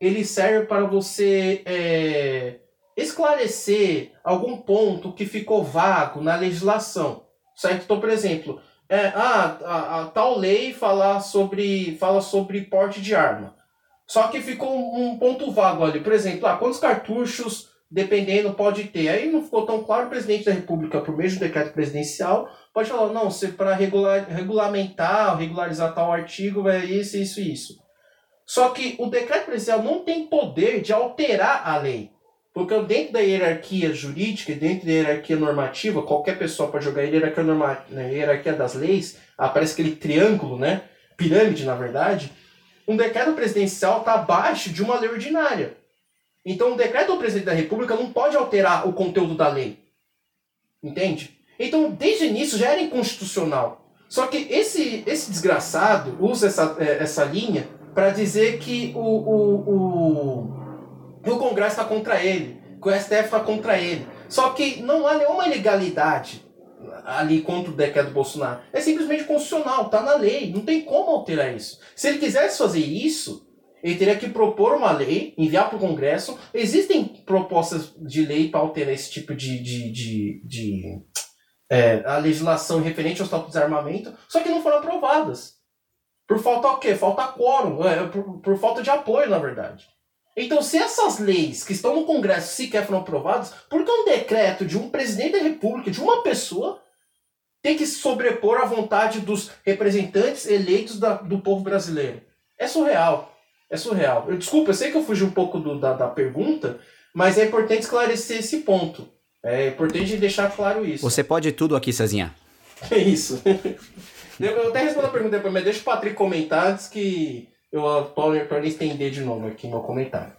ele serve para você é, esclarecer algum ponto que ficou vago na legislação, certo? Então, por exemplo, é, ah, a, a, tal lei fala sobre, fala sobre porte de arma. Só que ficou um, ponto vago ali. Por exemplo, ah, quantos cartuchos, dependendo, pode ter? Aí não ficou tão claro. O presidente da República, por meio do decreto presidencial, pode falar: não, se para regular, regulamentar, regularizar tal artigo, é isso, isso isso. Só que o decreto presidencial não tem poder de alterar a lei. Porque dentro da hierarquia jurídica, dentro da hierarquia normativa, qualquer pessoa pode jogar hierarquia, norma, na hierarquia das leis, aparece aquele triângulo, né? Pirâmide, na verdade. Um decreto presidencial está abaixo de uma lei ordinária. Então, um decreto do presidente da República não pode alterar o conteúdo da lei. Entende? Então, desde o início já era inconstitucional. Só que esse, esse desgraçado usa essa, é, essa linha para dizer que o, o, o o Congresso está contra ele, que o STF está contra ele. Só que não há nenhuma legalidade ali contra o decreto do Bolsonaro. É simplesmente constitucional, está na lei, não tem como alterar isso. Se ele quisesse fazer isso, ele teria que propor uma lei, enviar para o Congresso. Existem propostas de lei para alterar esse tipo de, de, de, de é, a legislação referente ao estado de desarmamento, só que não foram aprovadas. Por falta o quê? Falta quórum, é, por, por falta de apoio, na verdade. Então, se essas leis que estão no Congresso sequer foram aprovadas, por que um decreto de um presidente da República, de uma pessoa, tem que se sobrepor à vontade dos representantes eleitos da, do povo brasileiro? É surreal. É surreal. Eu, desculpa, eu sei que eu fugi um pouco do, da, da pergunta, mas é importante esclarecer esse ponto. É importante deixar claro isso. Você pode tudo aqui, Cezinha. É isso. eu até respondo a pergunta depois, mas deixa o Patrick comentar antes que eu torno estender de novo aqui meu comentário.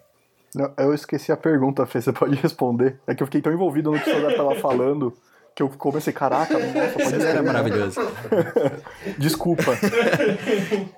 Não, eu esqueci a pergunta, Fê, você pode responder. É que eu fiquei tão envolvido no que o senhor estava falando que eu comecei, caraca, nossa, pode Era maravilhoso. Desculpa.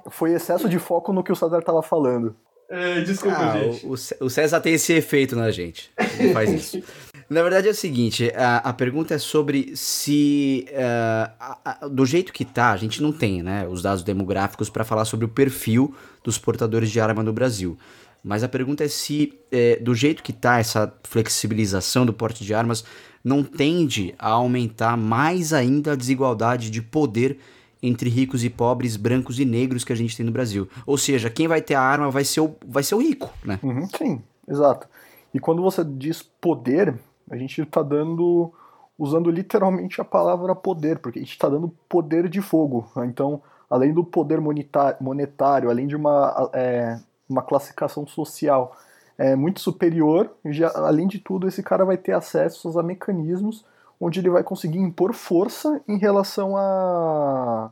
Foi excesso de foco no que o César estava falando. É, desculpa, ah, gente. O, o, César tem esse efeito na gente. Ele faz isso. Na verdade é o seguinte, a, a pergunta é sobre se uh, a, a, do jeito que tá, a gente não tem, né, os dados demográficos para falar sobre o perfil dos portadores de arma no Brasil. Mas a pergunta é se, é, do jeito que tá essa flexibilização do porte de armas, não tende a aumentar mais ainda a desigualdade de poder entre ricos e pobres, brancos e negros que a gente tem no Brasil. Ou seja, quem vai ter a arma vai ser o, vai ser o rico, né? Uhum, sim, exato. E quando você diz poder, a gente está dando, usando literalmente a palavra poder, porque a gente está dando poder de fogo. Né? Então, além do poder monetário, além de uma, é, uma classificação social é, muito superior, já, além de tudo, esse cara vai ter acesso a mecanismos onde ele vai conseguir impor força em relação a,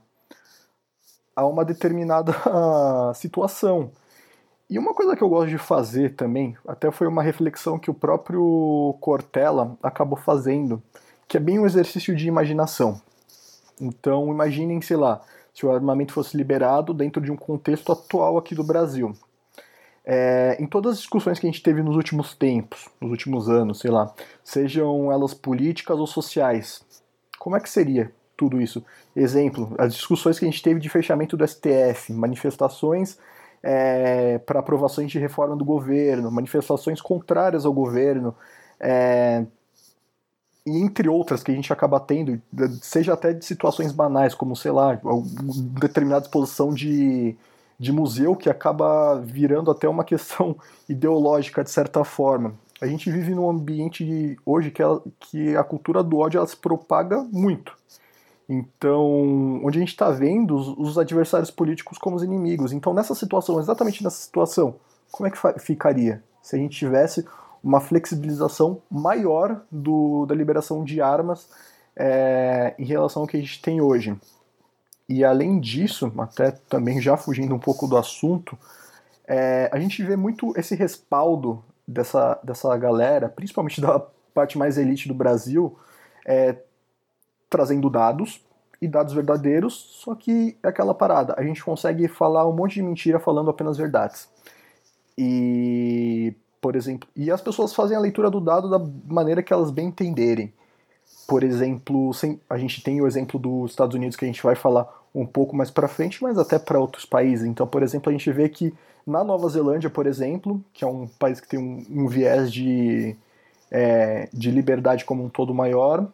a uma determinada situação. E uma coisa que eu gosto de fazer também, até foi uma reflexão que o próprio Cortella acabou fazendo, que é bem um exercício de imaginação. Então, imaginem, sei lá, se o armamento fosse liberado dentro de um contexto atual aqui do Brasil. É, em todas as discussões que a gente teve nos últimos tempos, nos últimos anos, sei lá, sejam elas políticas ou sociais, como é que seria tudo isso? Exemplo, as discussões que a gente teve de fechamento do STF, manifestações é, para aprovações de reforma do governo, manifestações contrárias ao governo, é, e entre outras que a gente acaba tendo, seja até de situações banais, como, sei lá, determinada exposição de de museu que acaba virando até uma questão ideológica de certa forma. A gente vive num ambiente hoje que, ela, que a cultura do ódio ela se propaga muito. Então, onde a gente está vendo os, os, adversários políticos como os inimigos. Então, nessa situação, exatamente nessa situação, como é que ficaria se a gente tivesse uma flexibilização maior do, da liberação de armas é, em relação ao que a gente tem hoje? E além disso, até também já fugindo um pouco do assunto, é, a gente vê muito esse respaldo dessa, dessa galera, principalmente da parte mais elite do Brasil, é, trazendo dados e dados verdadeiros, só que é aquela parada, a gente consegue falar um monte de mentira falando apenas verdades. E, por exemplo, e as pessoas fazem a leitura do dado da maneira que elas bem entenderem. Por exemplo, a gente tem o exemplo dos Estados Unidos que a gente vai falar um pouco mais para frente, mas até para outros países. Então, por exemplo, a gente vê que na Nova Zelândia, por exemplo, que é um país que tem um, um viés de, é, de liberdade como um todo maior,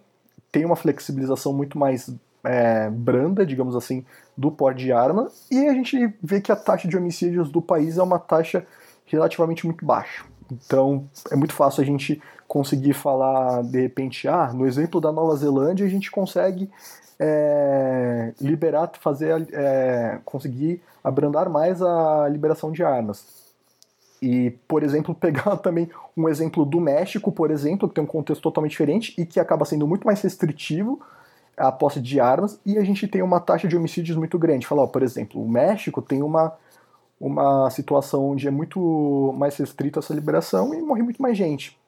tem uma flexibilização muito mais é, branda, digamos assim, do porte de arma, e a gente vê que a taxa de homicídios do país é uma taxa relativamente muito baixa. Então é muito fácil a gente conseguir falar, de repente, ah, no exemplo da Nova Zelândia, a gente consegue é, liberar, fazer, é, conseguir abrandar mais a liberação de armas. E, por exemplo, pegar também um exemplo do México, por exemplo, que tem um contexto totalmente diferente e que acaba sendo muito mais restritivo a posse de armas, e a gente tem uma taxa de homicídios muito grande. Falar, por exemplo, o México tem uma, uma situação onde é muito mais restrita essa liberação e morre muito mais gente.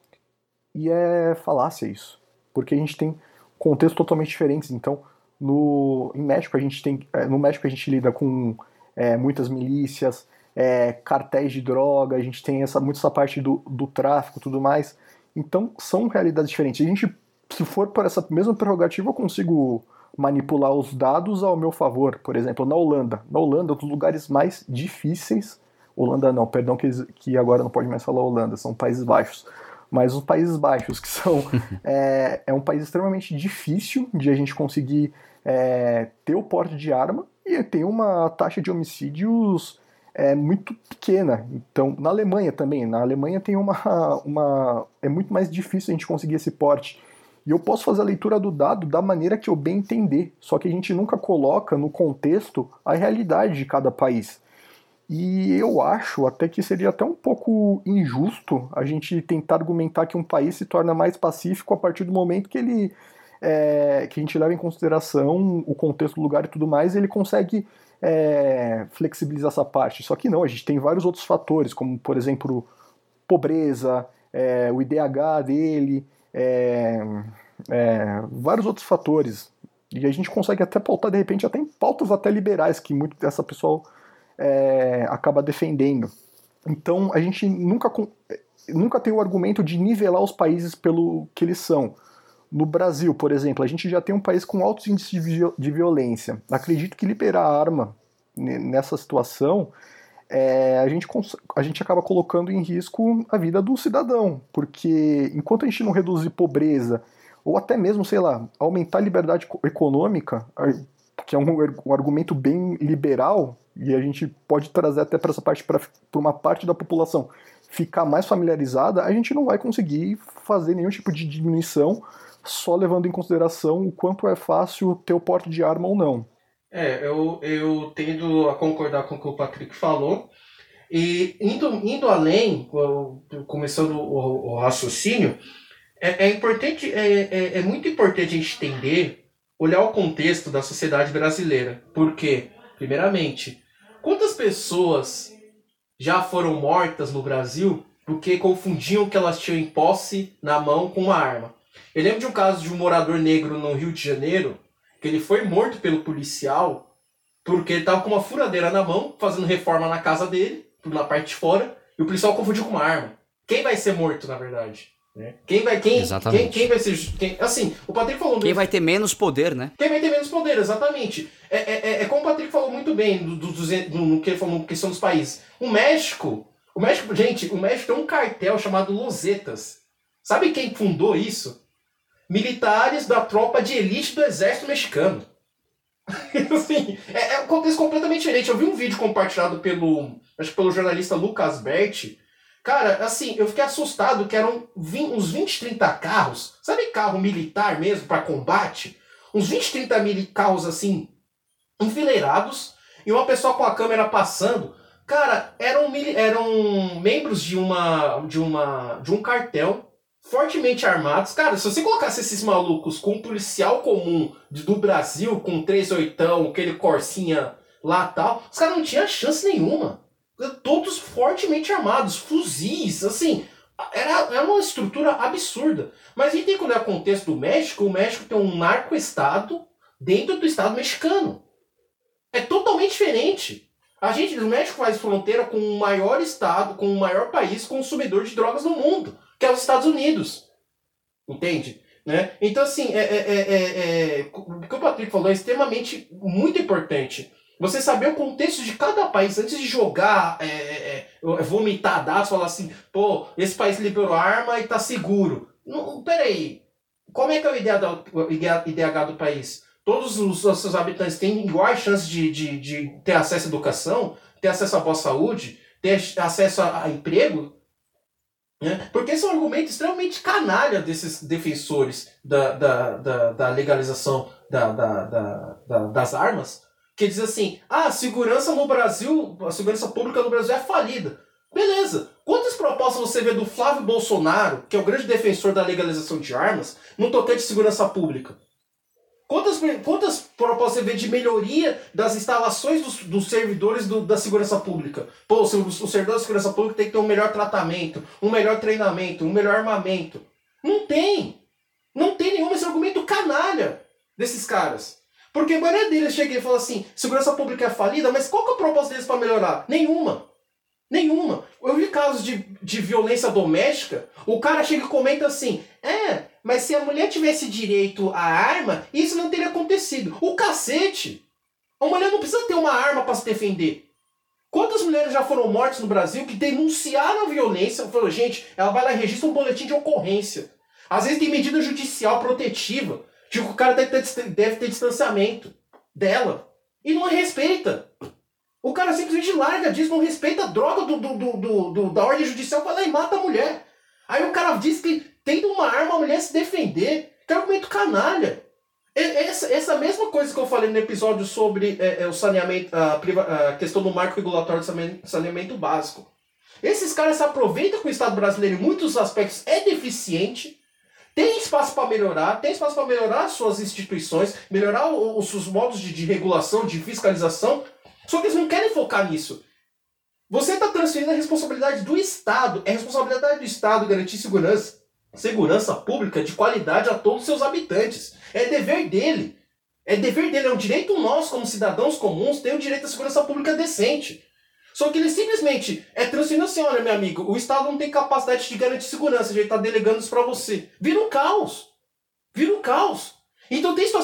E é falácia isso, porque a gente tem contextos totalmente diferentes. Então, no, em México a gente tem, é, no México a gente lida com é, muitas milícias, é, cartéis de droga, a gente tem essa, muito essa parte do, do tráfico tudo mais. Então são realidades diferentes. A gente, se for por essa mesma prerrogativa, eu consigo manipular os dados ao meu favor. Por exemplo, na Holanda. Na Holanda, um dos lugares mais difíceis. Holanda não, perdão que, que agora não pode mais falar Holanda, são Países Baixos mas os Países Baixos, que são é, é, um país extremamente difícil de a gente conseguir é, ter o porte de arma e tem uma taxa de homicídios é muito pequena. Então, na Alemanha também, na Alemanha tem uma, uma é muito mais difícil a gente conseguir esse porte. E eu posso fazer a leitura do dado da maneira que eu bem entender, só que a gente nunca coloca no contexto a realidade de cada país. E eu acho até que seria até um pouco injusto a gente tentar argumentar que um país se torna mais pacífico a partir do momento que ele é, que a gente leva em consideração o contexto do lugar e tudo mais, ele consegue é, flexibilizar essa parte. Só que não, a gente tem vários outros fatores, como por exemplo pobreza, é, o IDH dele, é, é, vários outros fatores. E a gente consegue até pautar, de repente, até em pautas até liberais, que muito dessa pessoa é, acaba defendendo. Então a gente nunca, nunca tem o argumento de nivelar os países pelo que eles são. No Brasil, por exemplo, a gente já tem um país com altos índices de violência. Acredito que liberar a arma nessa situação, é, a, gente, a gente acaba colocando em risco a vida do cidadão, porque enquanto a gente não reduzir pobreza, ou até mesmo, sei lá, aumentar a liberdade econômica, que é um, um argumento bem liberal, e a gente pode trazer até para essa parte, para uma parte da população ficar mais familiarizada, a gente não vai conseguir fazer nenhum tipo de diminuição só levando em consideração o quanto é fácil ter o porte de arma ou não. É, eu, eu tendo a concordar com o que o Patrick falou. E indo, indo além, começando o, o raciocínio, é, é importante, é, é, é, muito importante a gente entender, olhar o contexto da sociedade brasileira. Porque, primeiramente, quantas pessoas já foram mortas no Brasil porque confundiam que elas tinham em posse na mão com uma arma? Eu lembro de um caso de um morador negro no Rio de Janeiro, que ele foi morto pelo policial porque ele estava com uma furadeira na mão, fazendo reforma na casa dele, na parte de fora, e o policial confundiu com uma arma. Quem vai ser morto, na verdade? Né? Quem vai quem, quem, quem vai ser quem, assim o Patrick falou quem vai ter menos poder né quem vai ter menos poder exatamente é, é, é, é como o Patrick falou muito bem do, do, do, do, no que ele falou na questão dos países o México o México gente o México tem um cartel chamado Losetas sabe quem fundou isso militares da tropa de elite do exército mexicano. assim, é, é, um contexto completamente diferente. Eu vi um vídeo compartilhado pelo, acho pelo jornalista Lucas Berti. Cara, assim, eu fiquei assustado que eram 20, uns 20, 30 carros. Sabe carro militar mesmo, para combate? Uns 20, 30 mil carros assim, enfileirados. E uma pessoa com a câmera passando. Cara, eram, eram membros de uma, de uma de um cartel fortemente armados. Cara, se você colocasse esses malucos com um policial comum do Brasil, com três oitão, aquele corsinha lá tal, os caras não tinham chance nenhuma. Todos fortemente armados, fuzis, assim. Era, era uma estrutura absurda. Mas a gente tem que olhar o contexto do México. O México tem um narco-estado dentro do estado mexicano. É totalmente diferente. A gente, no México, faz fronteira com o maior estado, com o maior país consumidor de drogas no mundo que é os Estados Unidos. Entende? Né? Então, assim, é, é, é, é, o que o Patrick falou é extremamente muito importante. Você saber o contexto de cada país antes de jogar, é, vomitar dados, falar assim, pô, esse país liberou arma e tá seguro. Não, peraí, como é que é o IDH do país? Todos os, os seus habitantes têm iguais chances de, de, de ter acesso à educação, ter acesso à boa saúde, ter acesso a, a emprego? Né? Porque esse é um argumento extremamente canalha desses defensores da, da, da, da legalização da, da, da, das armas, que diz assim: ah, a segurança no Brasil, a segurança pública no Brasil é falida. Beleza. Quantas propostas você vê do Flávio Bolsonaro, que é o grande defensor da legalização de armas, no tocante de segurança pública? Quantas, quantas propostas você vê de melhoria das instalações dos, dos servidores do, da segurança pública? Pô, o, o servidor da segurança pública tem que ter um melhor tratamento, um melhor treinamento, um melhor armamento. Não tem. Não tem nenhum esse argumento canalha desses caras. Porque a maioria deles chega e fala assim: segurança pública é falida, mas qual que é a proposta deles para melhorar? Nenhuma. Nenhuma. Eu vi casos de, de violência doméstica, o cara chega e comenta assim: é, mas se a mulher tivesse direito à arma, isso não teria acontecido. O cacete! A mulher não precisa ter uma arma para se defender. Quantas mulheres já foram mortas no Brasil que denunciaram a violência? Falou, gente, ela vai lá e registra um boletim de ocorrência. Às vezes tem medida judicial protetiva. Tipo, o cara deve ter, deve ter distanciamento dela. E não respeita. O cara, simplesmente larga disso, não respeita a droga do, do, do, do, da ordem judicial, vai lá e mata a mulher. Aí o cara diz que tendo uma arma a mulher se defender. Que argumento canalha. Essa, essa mesma coisa que eu falei no episódio sobre é, é, o saneamento, a, a, questão do marco regulatório de saneamento básico. Esses caras se aproveitam que o Estado brasileiro, em muitos aspectos, é deficiente, tem espaço para melhorar, tem espaço para melhorar suas instituições, melhorar os, os modos de, de regulação, de fiscalização, só que eles não querem focar nisso. Você está transferindo a responsabilidade do Estado. É responsabilidade do Estado garantir segurança, segurança pública de qualidade a todos os seus habitantes. É dever dele. É dever dele, é um direito nosso como cidadãos comuns ter o direito à segurança pública decente. Só que ele simplesmente é transferindo assim, olha, meu amigo, o Estado não tem capacidade de garantir segurança, gente está delegando isso para você. Vira um caos.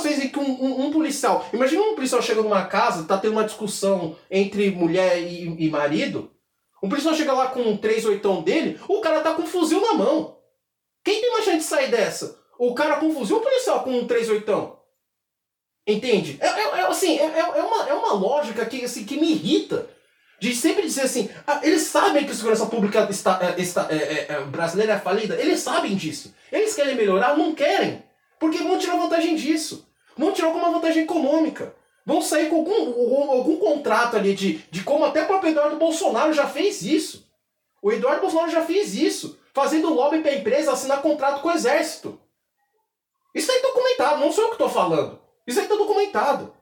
Em que um, um, um, policial. Imagina um policial chega numa casa, tá tendo uma discussão entre mulher e, e marido. Um policial chega lá com um 3 oitão dele, o cara tá com um fuzil na mão. Quem tem mais chance de sair dessa? O cara com um fuzil ou o policial com um 3 oitão? Entende? É, é, é assim, é, é, é, uma, é uma lógica que, assim, que me irrita. De sempre dizer assim, ah, eles sabem que a segurança pública está, é, está, é, é, brasileira é falida, eles sabem disso. Eles querem melhorar, não querem. Porque vão tirar vantagem disso. Vão tirar alguma vantagem econômica. Vão sair com algum, algum, contrato ali de, de como até o próprio Eduardo Bolsonaro já fez isso. O Eduardo Bolsonaro já fez isso. Fazendo lobby para empresa assinar contrato com o exército. Isso aí tá documentado, não sou eu que estou falando. Isso aí está documentado.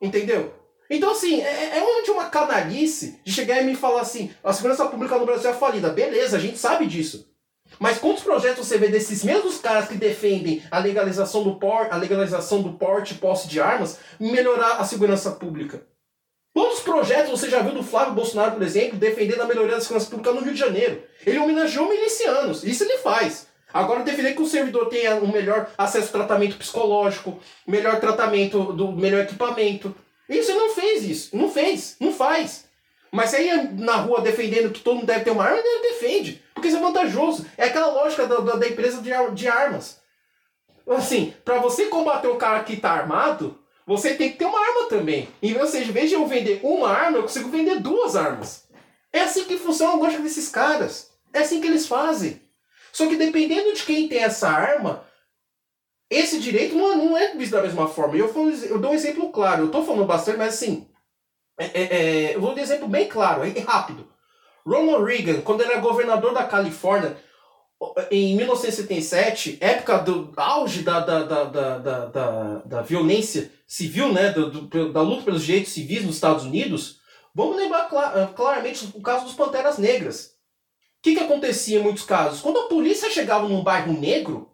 Entendeu? Então, assim, é, é de uma canalice de chegar e me falar assim: a segurança pública no Brasil é falida. Beleza, a gente sabe disso. Mas quantos projetos você vê desses mesmos caras que defendem a legalização do porte, a legalização do porte e posse de armas, melhorar a segurança pública? Quantos projetos você já viu do Flávio Bolsonaro, por exemplo, defendendo a melhoria da segurança pública no Rio de Janeiro? Ele homenageou milicianos, isso ele faz. Agora defender que o servidor tenha um melhor acesso ao tratamento psicológico, melhor tratamento do melhor equipamento. Isso ele não fez isso, não fez, não faz. Mas aí na rua defendendo que todo mundo deve ter uma arma, ele defende. Porque isso é vantajoso. É aquela lógica da, da, da empresa de, de armas. Assim, para você combater o cara que tá armado, você tem que ter uma arma também. E, ou seja, em vez de eu vender uma arma, eu consigo vender duas armas. É assim que funciona a lógica desses caras. É assim que eles fazem. Só que dependendo de quem tem essa arma, esse direito não, não é visto da mesma forma. Eu, eu dou um exemplo claro. Eu tô falando bastante, mas assim, é, é, é, eu vou dar um exemplo bem claro, e rápido. Ronald Reagan, quando era governador da Califórnia, em 1977, época do auge da, da, da, da, da, da, violência civil, né, do, do, da luta pelos direitos civis nos Estados Unidos, vamos lembrar clar, claramente o caso dos Panteras Negras. O que, que acontecia em muitos casos? Quando a polícia chegava num bairro negro,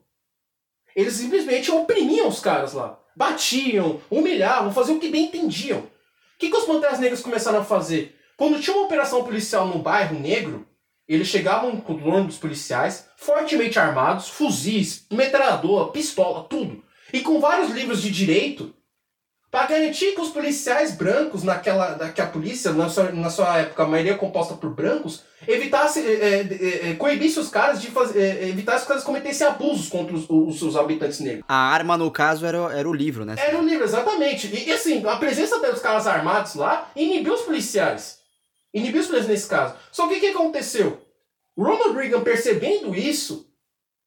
eles simplesmente oprimiam os caras lá. Batiam, humilhavam, faziam o que bem entendiam que, que os Panteras Negras começaram a fazer? Quando tinha uma operação policial no bairro negro, eles chegavam com o ônibus policiais, fortemente armados, fuzis, metralhadora, pistola, tudo. E com vários livros de direito, para garantir que os policiais brancos, naquela, naquela polícia, na sua, na sua época, a maioria composta por brancos, evitasse, é, é, é, coibisse os caras de fazer, é, evitasse que os caras cometessem abusos contra os, os, seus habitantes negros. A arma, no caso, era, era o livro, né? Era o livro, exatamente. E, e assim, a presença dos caras armados lá inibiu os policiais. Inibiu os policiais nesse caso. Só que o que aconteceu? Ronald Reagan, percebendo isso,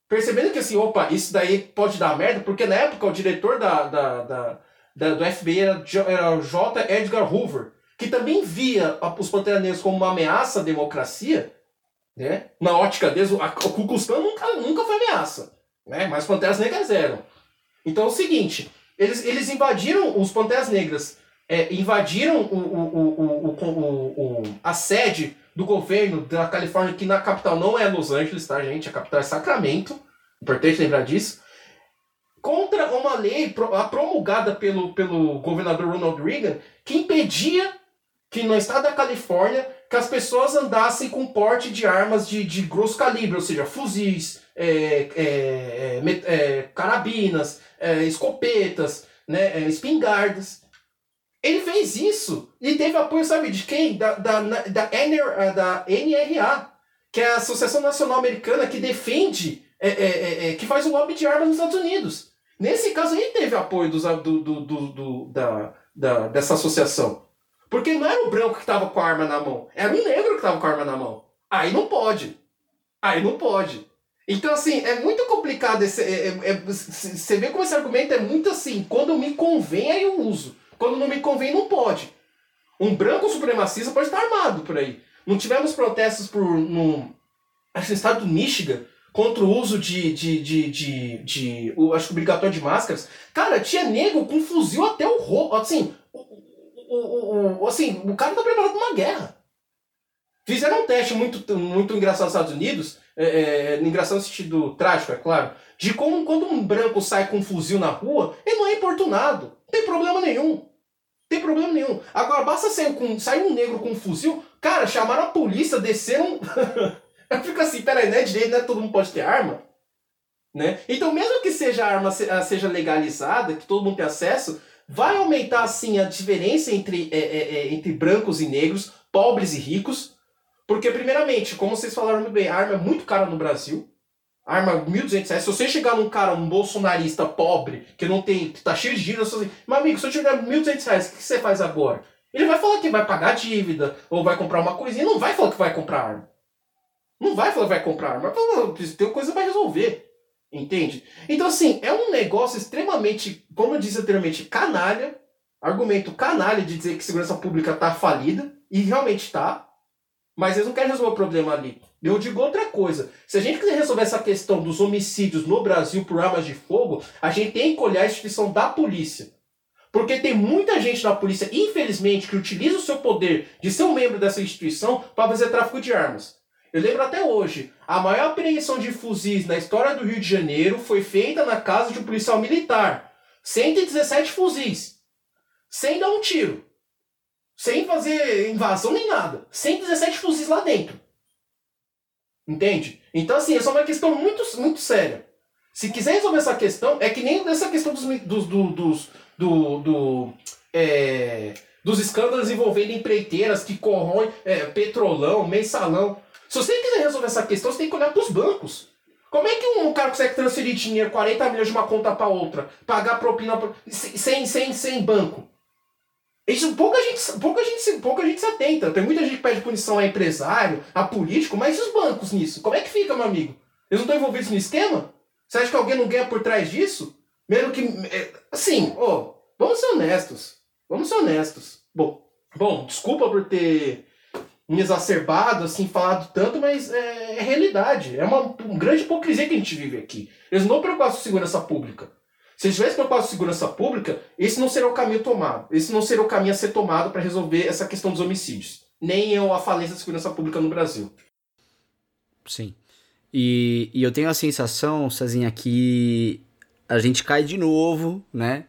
percebendo que assim, opa, isso daí pode dar merda, porque na época o diretor da, da, da da, do FBI era, era o J. Edgar Hoover, que também via os Panteras Negras como uma ameaça à democracia, né? Na ótica deles, o Ku Klux nunca, nunca foi ameaça, né? Mas Panteras Negras eram. Então é o seguinte, eles, eles invadiram, os Panteras Negras é, invadiram o, o, o, o, a sede do governo da Califórnia, que na capital não é Los Angeles, tá, gente? A capital é Sacramento. Importante lembrar disso contra uma lei promulgada pelo, pelo governador Ronald Reagan que impedia que no estado da Califórnia que as pessoas andassem com porte de armas de, de grosso calibre, ou seja, fuzis, é, é, é, é carabinas, é, escopetas, né, é, espingardas. Ele fez isso e teve apoio, sabe de quem? Da, da, da, da NRA, que é a Associação Nacional Americana que defende, que faz o lobby de armas nos Estados Unidos. Nesse caso, ele teve apoio dos, do, do, do, da, da, dessa associação. Porque não era o branco que tava com a arma na mão, era o negro que tava com a arma na mão. Aí não pode. Aí não pode. Então, assim, é muito complicado esse. É, é, é, você vê como esse argumento é muito assim. Quando me convém, aí eu uso. Quando não me convém, não pode. Um branco supremacista pode estar armado por aí. Não tivemos protestos por. No, acho no estado do Michigan contra o uso de. de, de, de, de o, acho que obrigatório de máscaras. Cara, tinha negro com fuzil até o rosto. Assim, o, o, o, assim, o cara tá preparado pra uma guerra. Fizeram um teste muito, muito engraçado nos Estados Unidos é, é, engraçado no sentido trágico, é claro, de como quando um branco sai com um fuzil na rua, ele não é importunado. Não tem problema nenhum. Tem problema nenhum. Agora, basta sair, com, sair um negro com um fuzil, cara, chamaram a polícia, desceram. Eu fico assim, peraí, não é direito, né? Todo mundo pode ter arma. Né? Então, mesmo que seja a arma seja legalizada, que todo mundo tenha acesso, vai aumentar assim a diferença entre, é, é, é entre brancos e negros, pobres e ricos, porque, primeiramente, como vocês falaram muito bem, a arma é muito cara no Brasil. Arma 1.200 reais. Se você chegar num cara, um bolsonarista pobre, que não tem. que tá cheio de dívida, você assim, meu amigo, se eu tiver 1.200 reais, o que você faz agora? Ele vai falar que vai pagar dívida, ou vai comprar uma coisinha, não vai falar que vai comprar arma. Não vai falar que vai comprar arma, vai tem coisa para resolver. Entende? Então, assim, é um negócio extremamente, como eu disse anteriormente, canalha. Argumento canalha de dizer que segurança pública tá falida, e realmente tá. Mas eles não querem resolver o problema ali. Eu digo outra coisa. Se a gente quiser resolver essa questão dos homicídios no Brasil por armas de fogo, a gente tem que olhar a instituição da polícia. Porque tem muita gente na polícia, infelizmente, que utiliza o seu poder de ser um membro dessa instituição para fazer tráfico de armas. Eu lembro até hoje, a maior apreensão de fuzis na história do Rio de Janeiro foi feita na casa de um policial militar. 117 fuzis. Sem dar um tiro. Sem fazer invasão nem nada. 117 fuzis lá dentro. Entende? Então, assim, essa é uma questão muito, muito séria. Se quiser resolver essa questão, é que nem essa questão dos, dos, dos, do, do, é, dos escândalos envolvendo empreiteiras que corroem é, petrolão, mensalão. Se você quiser resolver essa questão, você tem que olhar para os bancos. Como é que um cara consegue transferir dinheiro, 40 milhões de uma conta para outra, pagar propina sem, sem, sem banco? Isso pouca gente, pouca, gente, pouca gente se atenta. Tem muita gente que pede punição a empresário, a político, mas e os bancos nisso? Como é que fica, meu amigo? Eles não estão envolvidos no esquema? Você acha que alguém não ganha por trás disso? Mesmo que. É, assim, oh, vamos ser honestos. Vamos ser honestos. Bom, bom, desculpa por ter me exacerbado, assim, falado tanto, mas é, é realidade. É uma, uma grande hipocrisia que a gente vive aqui. Eles não preocupam com segurança pública. Se eles tivessem preocupado com segurança pública, esse não seria o caminho tomado. Esse não seria o caminho a ser tomado para resolver essa questão dos homicídios. Nem a falência da segurança pública no Brasil. Sim. E, e eu tenho a sensação, Cezinha, que a gente cai de novo, né?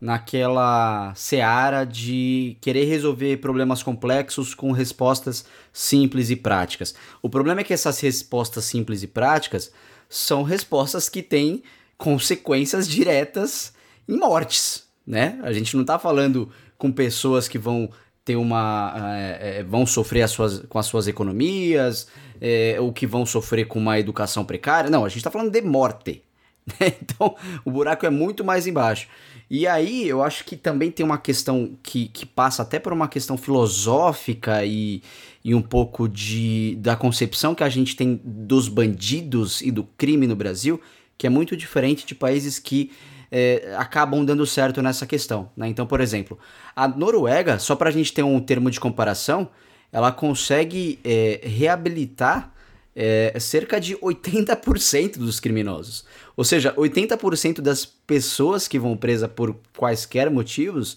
Naquela seara de querer resolver problemas complexos com respostas simples e práticas. O problema é que essas respostas simples e práticas são respostas que têm consequências diretas em mortes, né? A gente não está falando com pessoas que vão ter uma é, vão sofrer as suas, com as suas economias é, ou que vão sofrer com uma educação precária. Não, a gente está falando de morte. Né? Então o buraco é muito mais embaixo. E aí eu acho que também tem uma questão que, que passa até por uma questão filosófica e, e um pouco de da concepção que a gente tem dos bandidos e do crime no Brasil, que é muito diferente de países que é, acabam dando certo nessa questão. Né? Então, por exemplo, a Noruega, só para a gente ter um termo de comparação, ela consegue é, reabilitar é, cerca de 80% dos criminosos. Ou seja, 80% das pessoas que vão presas por quaisquer motivos,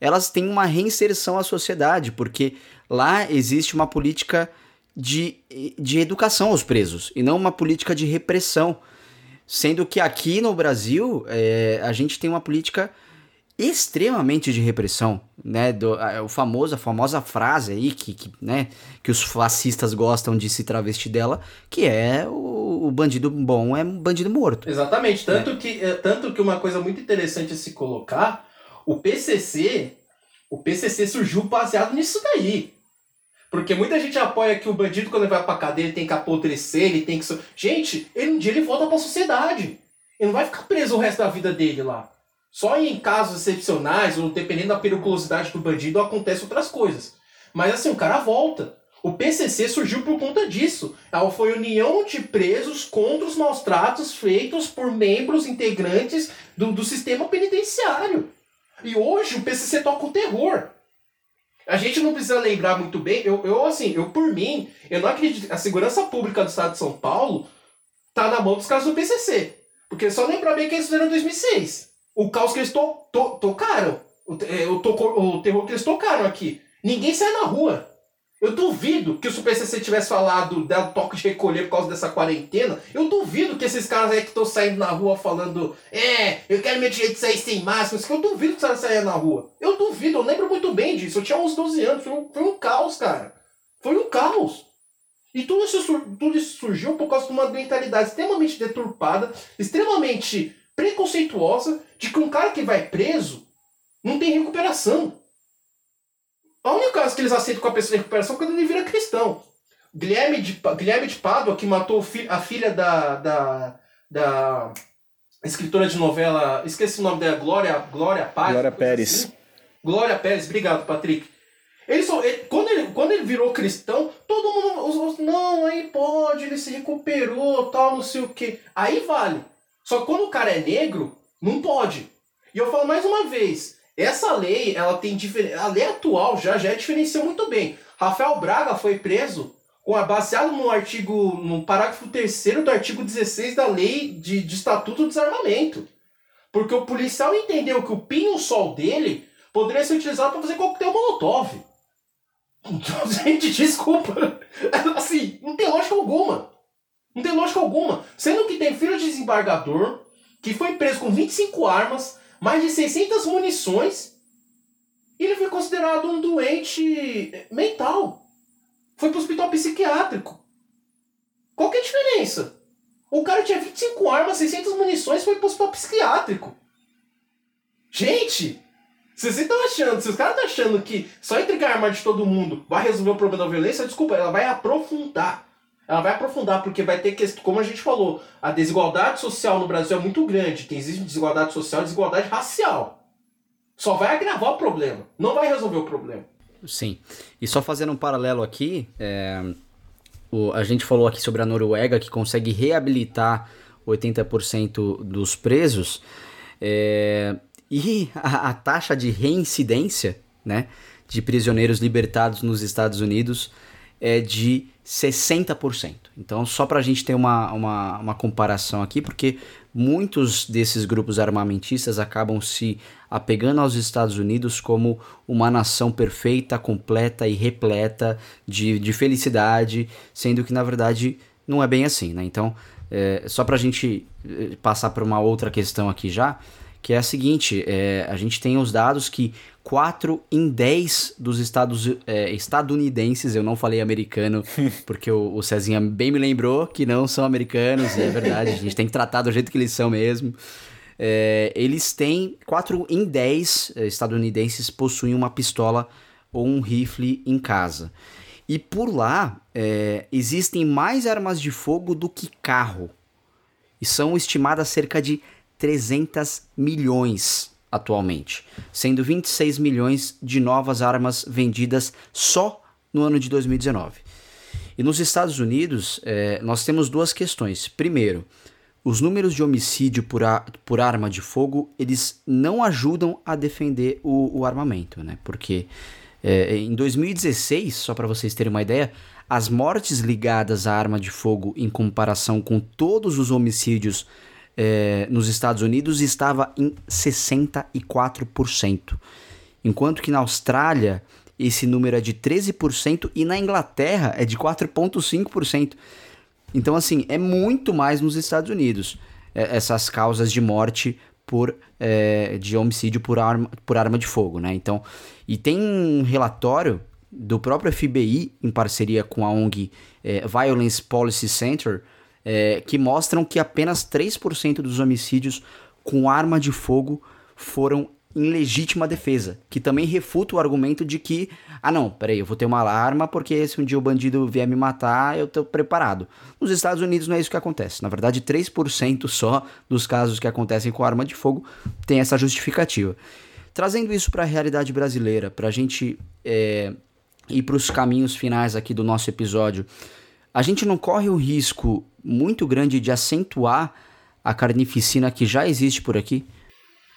elas têm uma reinserção à sociedade, porque lá existe uma política de, de educação aos presos e não uma política de repressão. Sendo que aqui no Brasil é, a gente tem uma política extremamente de repressão, né? Do, a, o famoso, a famosa frase aí que, que, né, que os fascistas gostam de se travestir dela, que é o, o bandido bom é um bandido morto. Exatamente, tanto, né? que, é, tanto que uma coisa muito interessante a se colocar, o PCC, o PCC surgiu baseado nisso daí. Porque muita gente apoia que o bandido, quando ele vai pra cadeia, ele tem que apodrecer, ele tem que. Gente, ele, um dia ele volta pra sociedade. Ele não vai ficar preso o resto da vida dele lá. Só em casos excepcionais, ou dependendo da periculosidade do bandido, acontecem outras coisas. Mas assim, o cara volta. O PCC surgiu por conta disso. Ela foi união de presos contra os maus tratos feitos por membros integrantes do, do sistema penitenciário. E hoje o PCC toca o terror. A gente não precisa lembrar muito bem. Eu, eu assim, eu por mim, eu não acredito. A segurança pública do estado de São Paulo tá na mão dos caras do PCC. Porque só lembrar bem que eles fizeram em 2006. O caos que eles to, to, tocaram. O, é, o, o terror que eles tocaram aqui. Ninguém sai na rua. Eu duvido que o PCC tivesse falado do toque de recolher por causa dessa quarentena, eu duvido que esses caras aí que estão saindo na rua falando é, eu quero meu direito de sair sem máscara, eu duvido que os caras saiam na rua. Eu duvido, eu lembro muito bem disso. Eu tinha uns 12 anos, foi um, foi um caos, cara. Foi um caos. E tudo isso, tudo isso surgiu por causa de uma mentalidade extremamente deturpada, extremamente preconceituosa, de que um cara que vai preso não tem recuperação. A única coisa que eles aceitam com a pessoa de recuperação é quando ele vira cristão. Guilherme de, Guilherme de Pádua, que matou a filha da, da, da escritora de novela, esqueci o nome dela, Glória, Glória Paz. Glória Pérez. Assim. Glória Pérez, obrigado, Patrick. Ele só, ele, quando, ele, quando ele virou cristão, todo mundo. Os, os, não, aí pode, ele se recuperou, tal, não sei o que. Aí vale. Só que quando o cara é negro, não pode. E eu falo mais uma vez: essa lei, ela tem a lei atual já já diferencia muito bem. Rafael Braga foi preso com a, baseado no artigo, no parágrafo 3 do artigo 16 da lei de, de Estatuto do Desarmamento. Porque o policial entendeu que o pinho-sol dele poderia ser utilizado para fazer coquetel molotov. Então, gente, desculpa. Assim, não tem lógica alguma. Não tem lógica alguma. Sendo que tem filho de desembargador que foi preso com 25 armas, mais de 600 munições, e ele foi considerado um doente mental. Foi para o hospital psiquiátrico. Qual que é a diferença? O cara tinha 25 armas, 600 munições foi para o hospital psiquiátrico. Gente, vocês estão achando, se os caras estão achando que só entregar a arma de todo mundo vai resolver o problema da violência, desculpa, ela vai aprofundar. Ela vai aprofundar, porque vai ter que, como a gente falou, a desigualdade social no Brasil é muito grande. Tem existe desigualdade social e desigualdade racial. Só vai agravar o problema, não vai resolver o problema. Sim. E só fazendo um paralelo aqui, é, o, a gente falou aqui sobre a Noruega que consegue reabilitar 80% dos presos. É, e a, a, taxa de reincidência né, de prisioneiros libertados nos Estados Unidos é de 60%. Então, só para a gente ter uma, uma, uma comparação aqui, porque muitos desses grupos armamentistas acabam se apegando aos Estados Unidos como uma nação perfeita, completa e repleta de, de felicidade, sendo que na verdade não é bem assim, né? Então, é, só para a gente é, passar para uma outra questão aqui já, que é a seguinte: é, a gente tem os dados que 4 em 10 dos estados é, estadunidenses, eu não falei americano, porque o, o Cezinha bem me lembrou que não são americanos, e é verdade, a gente tem que tratar do jeito que eles são mesmo. É, eles têm 4 em 10 é, estadunidenses possuem uma pistola ou um rifle em casa. E por lá é, existem mais armas de fogo do que carro. E são estimadas cerca de 300 milhões atualmente, sendo 26 milhões de novas armas vendidas só no ano de 2019. E nos Estados Unidos, é, nós temos duas questões. Primeiro, os números de homicídio por, a, por arma de fogo, eles não ajudam a defender o, o armamento, né? Porque é, em 2016, só para vocês terem uma ideia, as mortes ligadas à arma de fogo em comparação com todos os homicídios é, nos Estados Unidos estava em 64%, enquanto que na Austrália esse número é de 13% e na Inglaterra é de 4,5%. Então, assim, é muito mais nos Estados Unidos é, essas causas de morte por é, de homicídio por arma, por arma de fogo, né? Então, e tem um relatório do próprio FBI em parceria com a ONG é, Violence Policy Center é, que mostram que apenas 3% dos homicídios com arma de fogo foram em legítima defesa, que também refuta o argumento de que, ah não, peraí, eu vou ter uma arma porque se um dia o bandido vier me matar, eu tô preparado. Nos Estados Unidos não é isso que acontece. Na verdade, 3% só dos casos que acontecem com arma de fogo tem essa justificativa. Trazendo isso para a realidade brasileira, para a gente é, ir para os caminhos finais aqui do nosso episódio, a gente não corre o risco muito grande de acentuar a carnificina que já existe por aqui?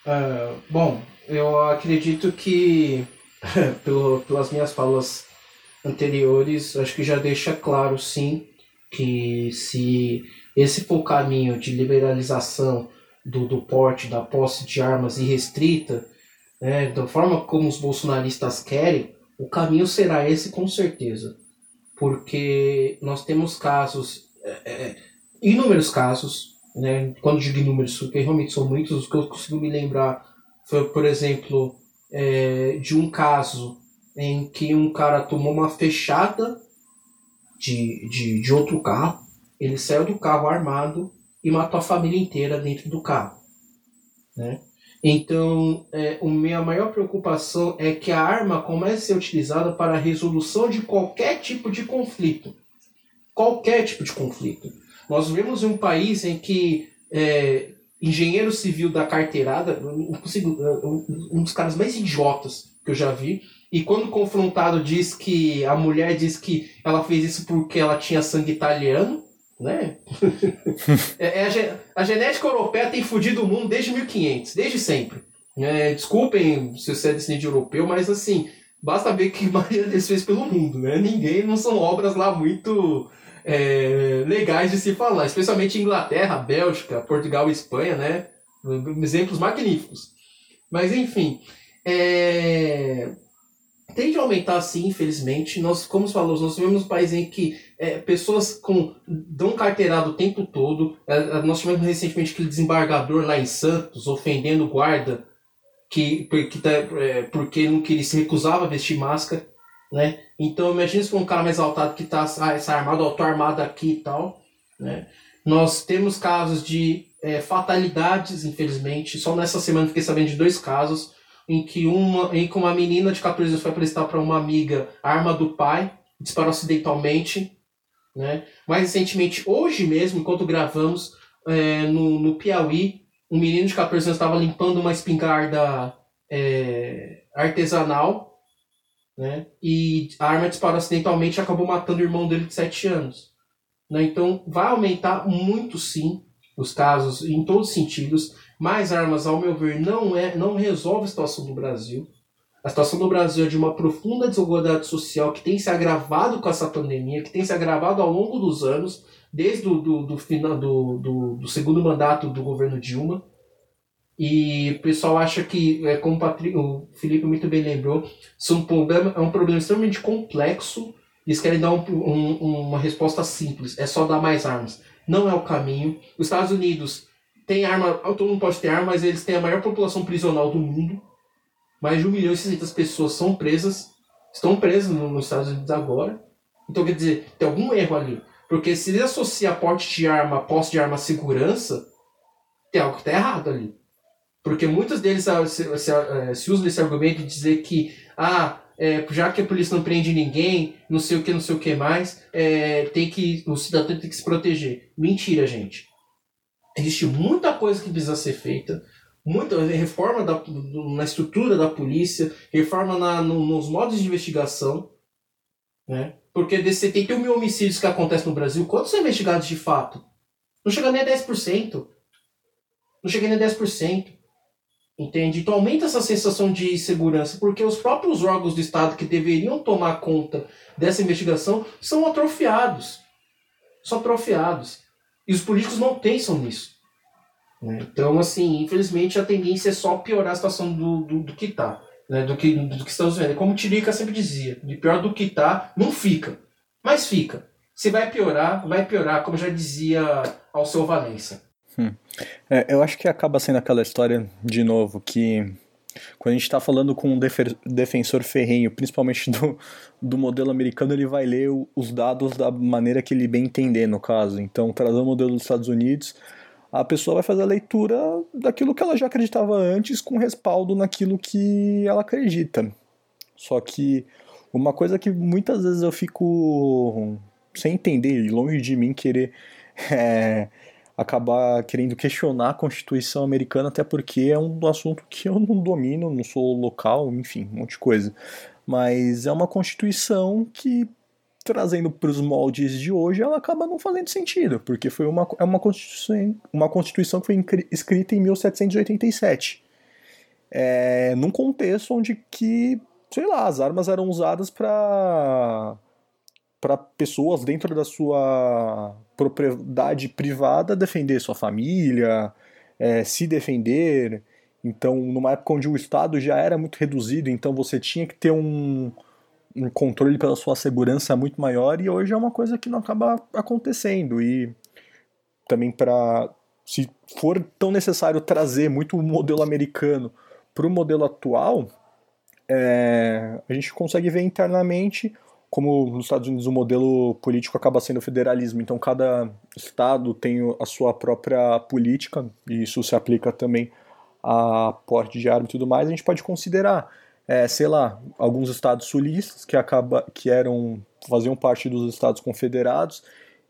Uh, bom, eu acredito que, pelo, pelas minhas falas anteriores, acho que já deixa claro, sim, que se esse for o caminho de liberalização do, do porte, da posse de armas irrestrita, né, da forma como os bolsonaristas querem, o caminho será esse com certeza. Porque nós temos casos, é, é inúmeros casos, né? Quando digo números, porque realmente são muitos, os que eu consigo me lembrar foi, por exemplo, é, de um caso em que um cara tomou uma fechada de, de, de outro carro, ele saiu do carro armado e matou a família inteira dentro do carro. Né? Então, é, a minha maior preocupação é que a arma comece a ser utilizada para a resolução de qualquer tipo de conflito. Qualquer tipo de conflito. Nós vivemos em um país em que é, engenheiro civil da carteirada, um dos caras mais idiotas que eu já vi, e quando confrontado diz que a mulher diz que ela fez isso porque ela tinha sangue italiano, né? é, é a, a, genética europeia tem fudido o mundo desde 1500, desde sempre. É, desculpem se você é descendente europeu, mas assim, basta ver que Maria deles fez pelo mundo, né? Ninguém, não são obras lá muito é, legais de se falar, especialmente Inglaterra, Bélgica, Portugal e Espanha, né? Exemplos magníficos. Mas enfim, é... tende a aumentar sim, infelizmente. Nós, como falamos, nós vivemos um país em que é, pessoas com dão carteirado o tempo todo. É, é, nós tivemos recentemente aquele desembargador lá em Santos ofendendo o guarda que, que tá, é, porque não queria se recusava a vestir máscara né? Então imagine se for um cara mais exaltado que está essa armado, eu tô armado aqui e tal, né? Nós temos casos de é, fatalidades, infelizmente. Só nessa semana fiquei sabendo de dois casos em que uma, em que uma menina de 14 anos foi apresentar para uma amiga arma do pai, disparou acidentalmente, né? Mais recentemente, hoje mesmo, enquanto gravamos, é, no, no Piauí, um menino de 14 anos estava limpando uma espingarda é, artesanal né? E a arma disparou acidentalmente e acabou matando o irmão dele de 7 anos. Né? Então vai aumentar muito sim os casos em todos os sentidos. Mais armas, ao meu ver, não é não resolve a situação do Brasil. A situação do Brasil é de uma profunda desigualdade social que tem se agravado com essa pandemia, que tem se agravado ao longo dos anos, desde o do, do, final, do, do, do segundo mandato do governo Dilma. E o pessoal acha que, é, como o, Felipe muito bem lembrou, isso é um problema, é um problema extremamente complexo. Eles querem dar um, um, uma resposta simples, é só dar mais armas. Não é o caminho. Os Estados Unidos tem arma, todo mundo pode ter arma, mas eles têm a maior população prisional do mundo. Mais de 1 milhão e 600 pessoas são presas, estão presas nos Estados Unidos agora. Então, quer dizer, tem algum erro ali. Porque se eles associam porte de arma, posse de arma à segurança, tem algo que está errado ali. Porque muitos deles ah, se, se, eh, se usam desse argumento de dizer que, ah, é, já que a polícia não prende ninguém, não sei o que, não sei o que mais, é, tem que, o cidadão tem que se proteger. Mentira, gente. Existe muita coisa que precisa ser feita, muita reforma da, na estrutura da polícia, reforma na, no, nos modos de investigação, né? Porque desses 71 mil homicídios que acontecem no Brasil, quantos são investigados de fato? Não chega nem a 10%. Não chega nem a 10%. Entende? Então aumenta essa sensação de segurança, porque os próprios órgãos do Estado que deveriam tomar conta dessa investigação são atrofiados. São atrofiados. E os políticos não pensam nisso. Né? Então, assim, infelizmente a tendência é só piorar a situação do, do, do que está. Né? Do, que, do que estamos vendo. Como o Tirica sempre dizia, de pior do que está, não fica. Mas fica. Se vai piorar, vai piorar, como já dizia ao seu Valença. Hum. É, eu acho que acaba sendo aquela história, de novo, que quando a gente está falando com um defensor ferrenho, principalmente do, do modelo americano, ele vai ler os dados da maneira que ele bem entender, no caso. Então, trazer o modelo dos Estados Unidos, a pessoa vai fazer a leitura daquilo que ela já acreditava antes com respaldo naquilo que ela acredita. Só que uma coisa que muitas vezes eu fico sem entender e longe de mim querer é, acabar querendo questionar a Constituição americana, até porque é um assunto que eu não domino, não sou local, enfim, um monte de coisa. Mas é uma Constituição que, trazendo para os moldes de hoje, ela acaba não fazendo sentido, porque foi uma, é uma, Constituição, uma Constituição que foi escrita em 1787. É, num contexto onde que, sei lá, as armas eram usadas para para pessoas dentro da sua propriedade privada defender sua família, é, se defender. Então, numa época onde o Estado já era muito reduzido, então você tinha que ter um, um controle pela sua segurança muito maior, e hoje é uma coisa que não acaba acontecendo. E também para. Se for tão necessário trazer muito o modelo americano para o modelo atual, é, a gente consegue ver internamente como nos Estados Unidos o modelo político acaba sendo o federalismo, então cada estado tem a sua própria política, e isso se aplica também a porte de arma e tudo mais, a gente pode considerar, é, sei lá, alguns estados sulistas que acaba que eram faziam parte dos estados confederados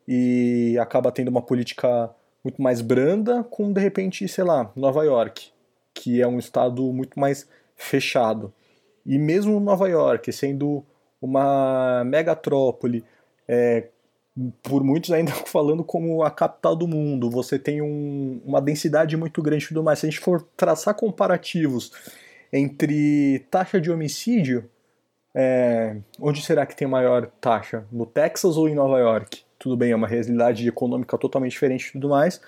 e acaba tendo uma política muito mais branda, com de repente, sei lá, Nova York, que é um estado muito mais fechado. E mesmo Nova York, sendo uma megatrópole, é, por muitos ainda falando como a capital do mundo, você tem um, uma densidade muito grande e tudo mais. Se a gente for traçar comparativos entre taxa de homicídio, é, onde será que tem maior taxa? No Texas ou em Nova York? Tudo bem, é uma realidade econômica totalmente diferente e tudo mais,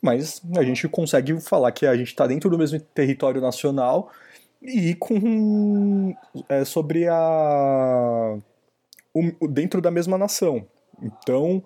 mas a gente consegue falar que a gente está dentro do mesmo território nacional e com é, sobre a o, dentro da mesma nação. Então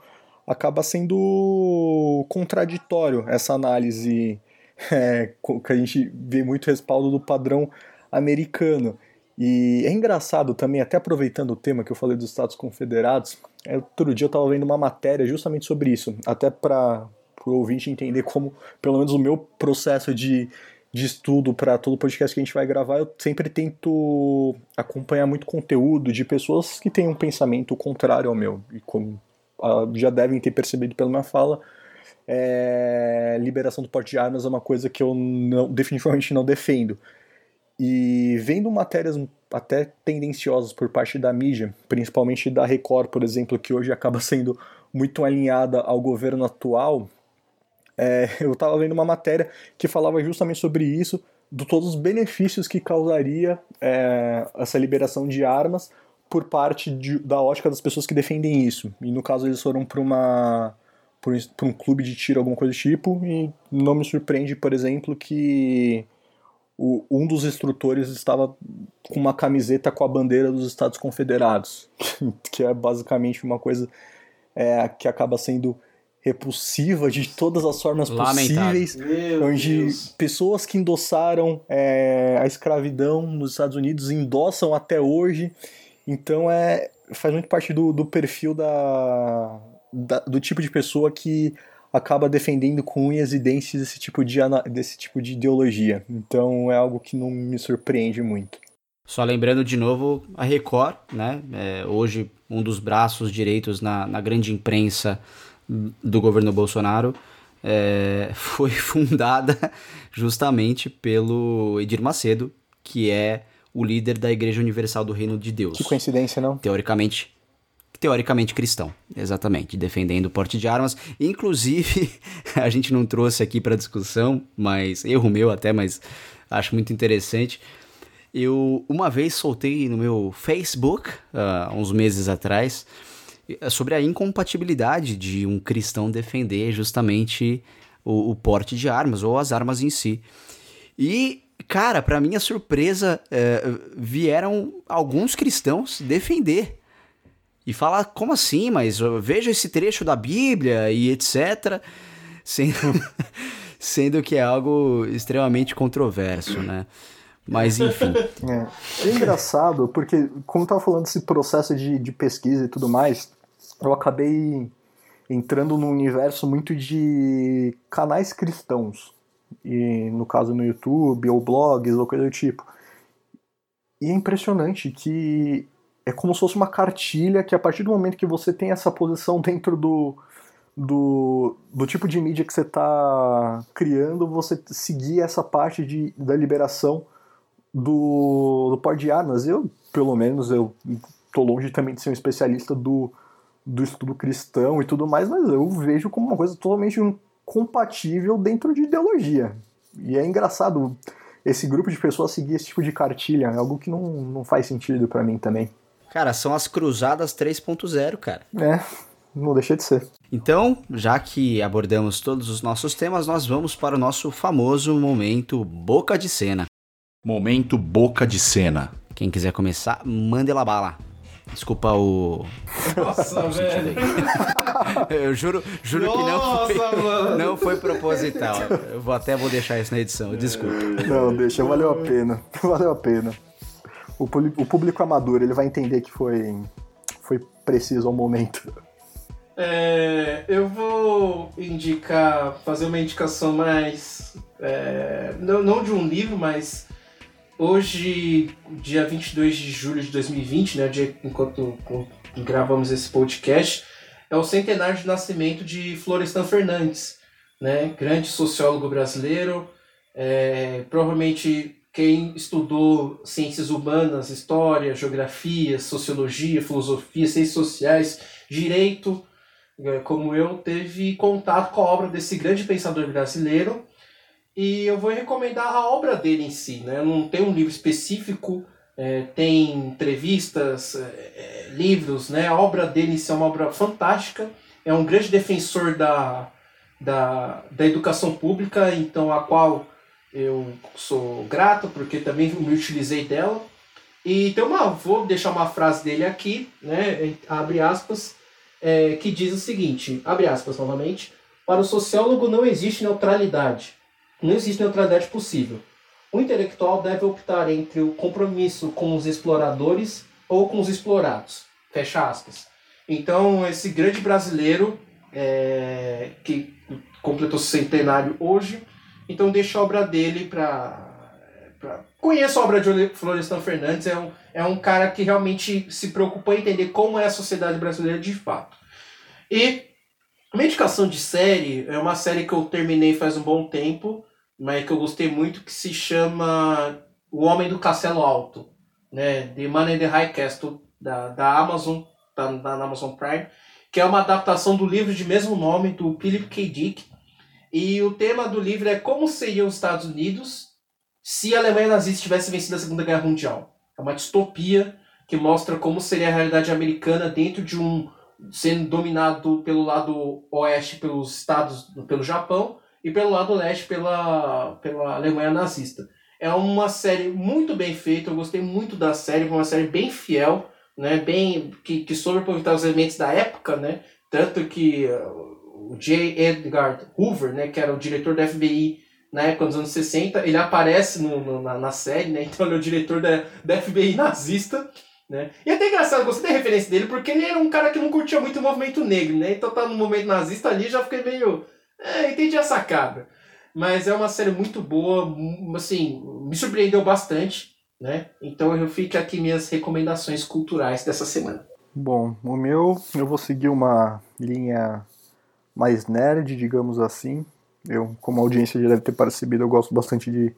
acaba sendo contraditório essa análise é, que a gente vê muito respaldo do padrão americano. E é engraçado também, até aproveitando o tema que eu falei dos Estados Confederados, é, outro dia eu estava vendo uma matéria justamente sobre isso, até para o ouvinte entender como, pelo menos, o meu processo de de estudo para todo podcast que a gente vai gravar, eu sempre tento acompanhar muito conteúdo de pessoas que têm um pensamento contrário ao meu. E como uh, já devem ter percebido pela minha fala, é, liberação do porte de armas é uma coisa que eu não, definitivamente não defendo. E vendo matérias até tendenciosas por parte da mídia, principalmente da Record, por exemplo, que hoje acaba sendo muito alinhada ao governo atual, é, eu estava vendo uma matéria que falava justamente sobre isso, de todos os benefícios que causaria é, essa liberação de armas por parte de, da ótica das pessoas que defendem isso. E no caso eles foram para uma para um clube de tiro, alguma coisa do tipo, e não me surpreende, por exemplo, que o, um dos instrutores estava com uma camiseta com a bandeira dos Estados Confederados, que é basicamente uma coisa é, que acaba sendo repulsiva de todas as formas Lamentável. possíveis, Meu onde Deus. pessoas que endossaram é, a escravidão nos Estados Unidos endossam até hoje. Então é faz muito parte do, do perfil da, da, do tipo de pessoa que acaba defendendo com unhas e dentes esse tipo de, desse tipo de ideologia. Então é algo que não me surpreende muito. Só lembrando de novo a Record, né? É, hoje um dos braços direitos na, na grande imprensa do governo Bolsonaro é, foi fundada justamente pelo Edir Macedo, que é o líder da Igreja Universal do Reino de Deus. Que coincidência, não? Teoricamente, teoricamente cristão, exatamente, defendendo o porte de armas. Inclusive, a gente não trouxe aqui para discussão, mas erro meu até, mas acho muito interessante. Eu uma vez soltei no meu Facebook, uh, uns meses atrás, sobre a incompatibilidade de um cristão defender justamente o, o porte de armas ou as armas em si. E, cara, para minha surpresa, é, vieram alguns cristãos defender e falar como assim, mas veja esse trecho da Bíblia e etc. Sendo, sendo que é algo extremamente controverso, né? Mas enfim. É, é engraçado, porque, como eu tava falando desse processo de, de pesquisa e tudo mais, eu acabei entrando num universo muito de canais cristãos, e no caso no YouTube, ou blogs, ou coisa do tipo. E é impressionante que é como se fosse uma cartilha que a partir do momento que você tem essa posição dentro do, do, do tipo de mídia que você está criando, você seguir essa parte de, da liberação do, do porte de armas. Eu, pelo menos, eu tô longe também de ser um especialista do, do estudo cristão e tudo mais, mas eu vejo como uma coisa totalmente incompatível dentro de ideologia. E é engraçado esse grupo de pessoas seguir esse tipo de cartilha, é algo que não, não faz sentido para mim também. Cara, são as cruzadas 3.0, cara. É, não deixa de ser. Então, já que abordamos todos os nossos temas, nós vamos para o nosso famoso momento boca de cena. Momento boca de cena. Quem quiser começar, mande la bala. Desculpa o. Nossa, velho. Eu juro, juro Nossa, que não foi, mano. não foi proposital. Eu vou até vou deixar isso na edição. Desculpa. Não, deixa, valeu a pena. Valeu a pena. O, o público amador, ele vai entender que foi, foi preciso ao momento. É, eu vou indicar, fazer uma indicação mais. é, não, não de um livro, mas hoje, dia 22 de julho de 2020, né, dia enquanto gravamos esse podcast, é o centenário de nascimento de Florestan Fernandes, né, grande sociólogo brasileiro. é, provavelmente quem estudou ciências humanas, história, geografia, sociologia, filosofia, ciências sociais, direito, eh, como eu, teve contato com a obra desse grande pensador brasileiro. E eu vou recomendar a obra dele em si. Né? Não tenho um livro específico, eh, tem entrevistas, eh, livros. Né? A obra dele em si é uma obra fantástica. É um grande defensor da, da, da educação pública, então a qual eu sou grato, porque também me utilizei dela. E tem uma, vou deixar uma frase dele aqui, né? abre aspas é, que diz o seguinte, abre aspas novamente, para o sociólogo não existe neutralidade. Não existe neutralidade possível. O intelectual deve optar entre o compromisso com os exploradores ou com os explorados. Fecha aspas. Então, esse grande brasileiro, é, que completou centenário hoje, então deixa a obra dele para... Conheço a obra de Florestan Fernandes, é um, é um cara que realmente se preocupou em entender como é a sociedade brasileira de fato. E uma indicação de série é uma série que eu terminei faz um bom tempo, mas que eu gostei muito, que se chama O Homem do Castelo Alto, né? The Man in the High Castle, da, da Amazon, da, da Amazon Prime, que é uma adaptação do livro de mesmo nome, do Philip K. Dick. E o tema do livro é como seriam os Estados Unidos se a Alemanha nazista tivesse vencido a Segunda Guerra Mundial. É uma distopia que mostra como seria a realidade americana dentro de um sendo dominado pelo lado oeste pelos estados pelo Japão e pelo lado leste pela pela Alemanha nazista. É uma série muito bem feita, eu gostei muito da série, uma série bem fiel, né, bem que, que soube aproveitar os elementos da época, né, tanto que o J. Edgar Hoover, né, que era o diretor da FBI na época dos anos 60, ele aparece no, no, na, na série, né? Então ele é o diretor da, da FBI nazista, né? E é até engraçado, gostei da referência dele, porque ele era um cara que não curtia muito o movimento negro, né? Então tá no movimento nazista ali, já fiquei meio... É, entendi a sacada. Mas é uma série muito boa, assim, me surpreendeu bastante, né? Então eu fico aqui minhas recomendações culturais dessa semana. Bom, o meu, eu vou seguir uma linha mais nerd, digamos assim. Eu, como a audiência já deve ter percebido, eu gosto bastante de,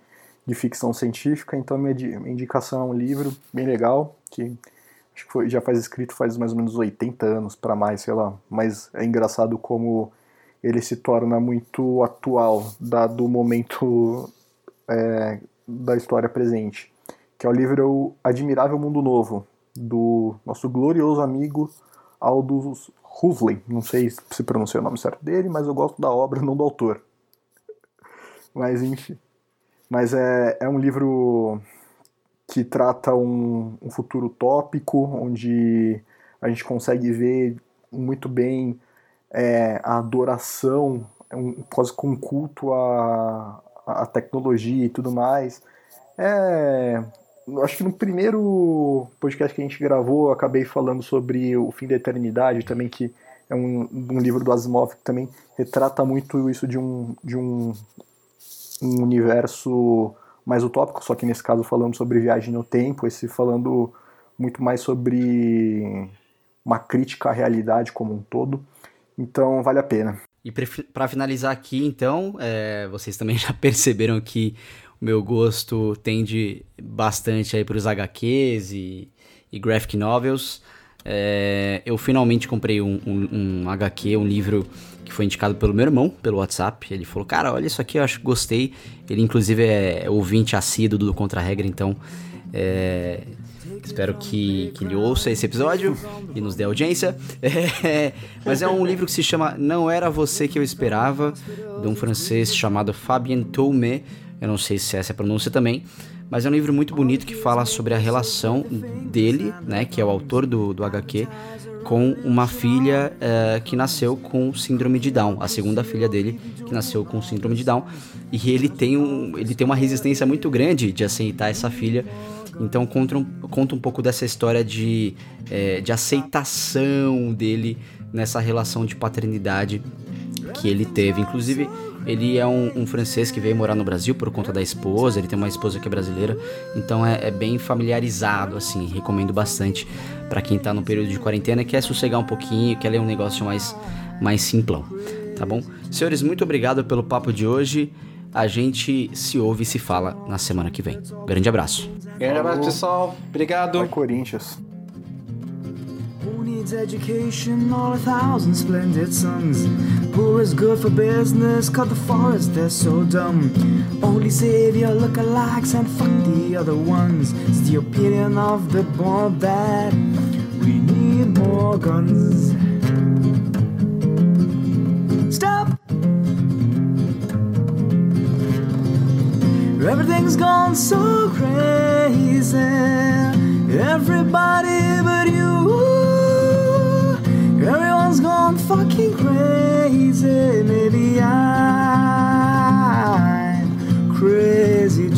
de ficção científica, então minha, minha indicação é um livro bem legal, que acho que foi, já faz escrito faz mais ou menos 80 anos para mais, sei lá. Mas é engraçado como ele se torna muito atual, dado o momento é, da história presente. Que é o livro Admirável Mundo Novo, do nosso glorioso amigo Aldous Huxley. Não sei se pronunciei o nome certo dele, mas eu gosto da obra, não do autor. Mas enfim. Mas é, é um livro que trata um, um futuro utópico, onde a gente consegue ver muito bem é, a adoração, um, quase com um culto à, à tecnologia e tudo mais. É, acho que no primeiro podcast que a gente gravou, eu acabei falando sobre o fim da eternidade também, que é um, um livro do Asimov que também retrata muito isso de um, de um, um universo mais utópico, só que nesse caso falando sobre viagem no tempo, esse falando muito mais sobre uma crítica à realidade como um todo. Então vale a pena. E para finalizar aqui, então, é, vocês também já perceberam que meu gosto tende bastante aí para os HQs e, e graphic novels. É, eu finalmente comprei um, um, um, HQ, um livro que foi indicado pelo meu irmão, pelo WhatsApp. Ele falou, cara, olha isso aqui, eu acho que gostei. Ele, inclusive, é ouvinte assíduo do Contra Regra, então é, espero que, que ele ouça esse episódio e nos dê audiência. É, mas é um livro que se chama Não Era Você Que Eu Esperava, de um francês chamado Fabien Toumé. Eu não sei se essa é a pronúncia também mas é um livro muito bonito que fala sobre a relação dele, né, que é o autor do, do HQ, com uma filha uh, que nasceu com síndrome de Down, a segunda filha dele que nasceu com síndrome de Down, e ele tem, um, ele tem uma resistência muito grande de aceitar essa filha. Então conta um, conta um pouco dessa história de, é, de aceitação dele nessa relação de paternidade que ele teve. Inclusive, ele é um, um, francês que veio morar no Brasil por conta da esposa, ele tem uma esposa que é brasileira, então é, é bem familiarizado, assim, recomendo bastante para quem tá no período de quarentena e quer sossegar um pouquinho, quer ler um negócio mais, mais simplão, tá bom? Senhores, muito obrigado pelo papo de hoje. A gente se ouve e se fala na semana que vem. Grande abraço. Grande abraço, pessoal. Obrigado. Vai, Corinthians. Who needs education or a thousand splendid sons? Poor is good for business, cut the forest, they're so dumb. Only savior lookalikes and fuck the other ones. It's the opinion of the board that we need more guns. Stop! Everything's gone so crazy. Everybody Everyone's gone fucking crazy. Maybe I'm crazy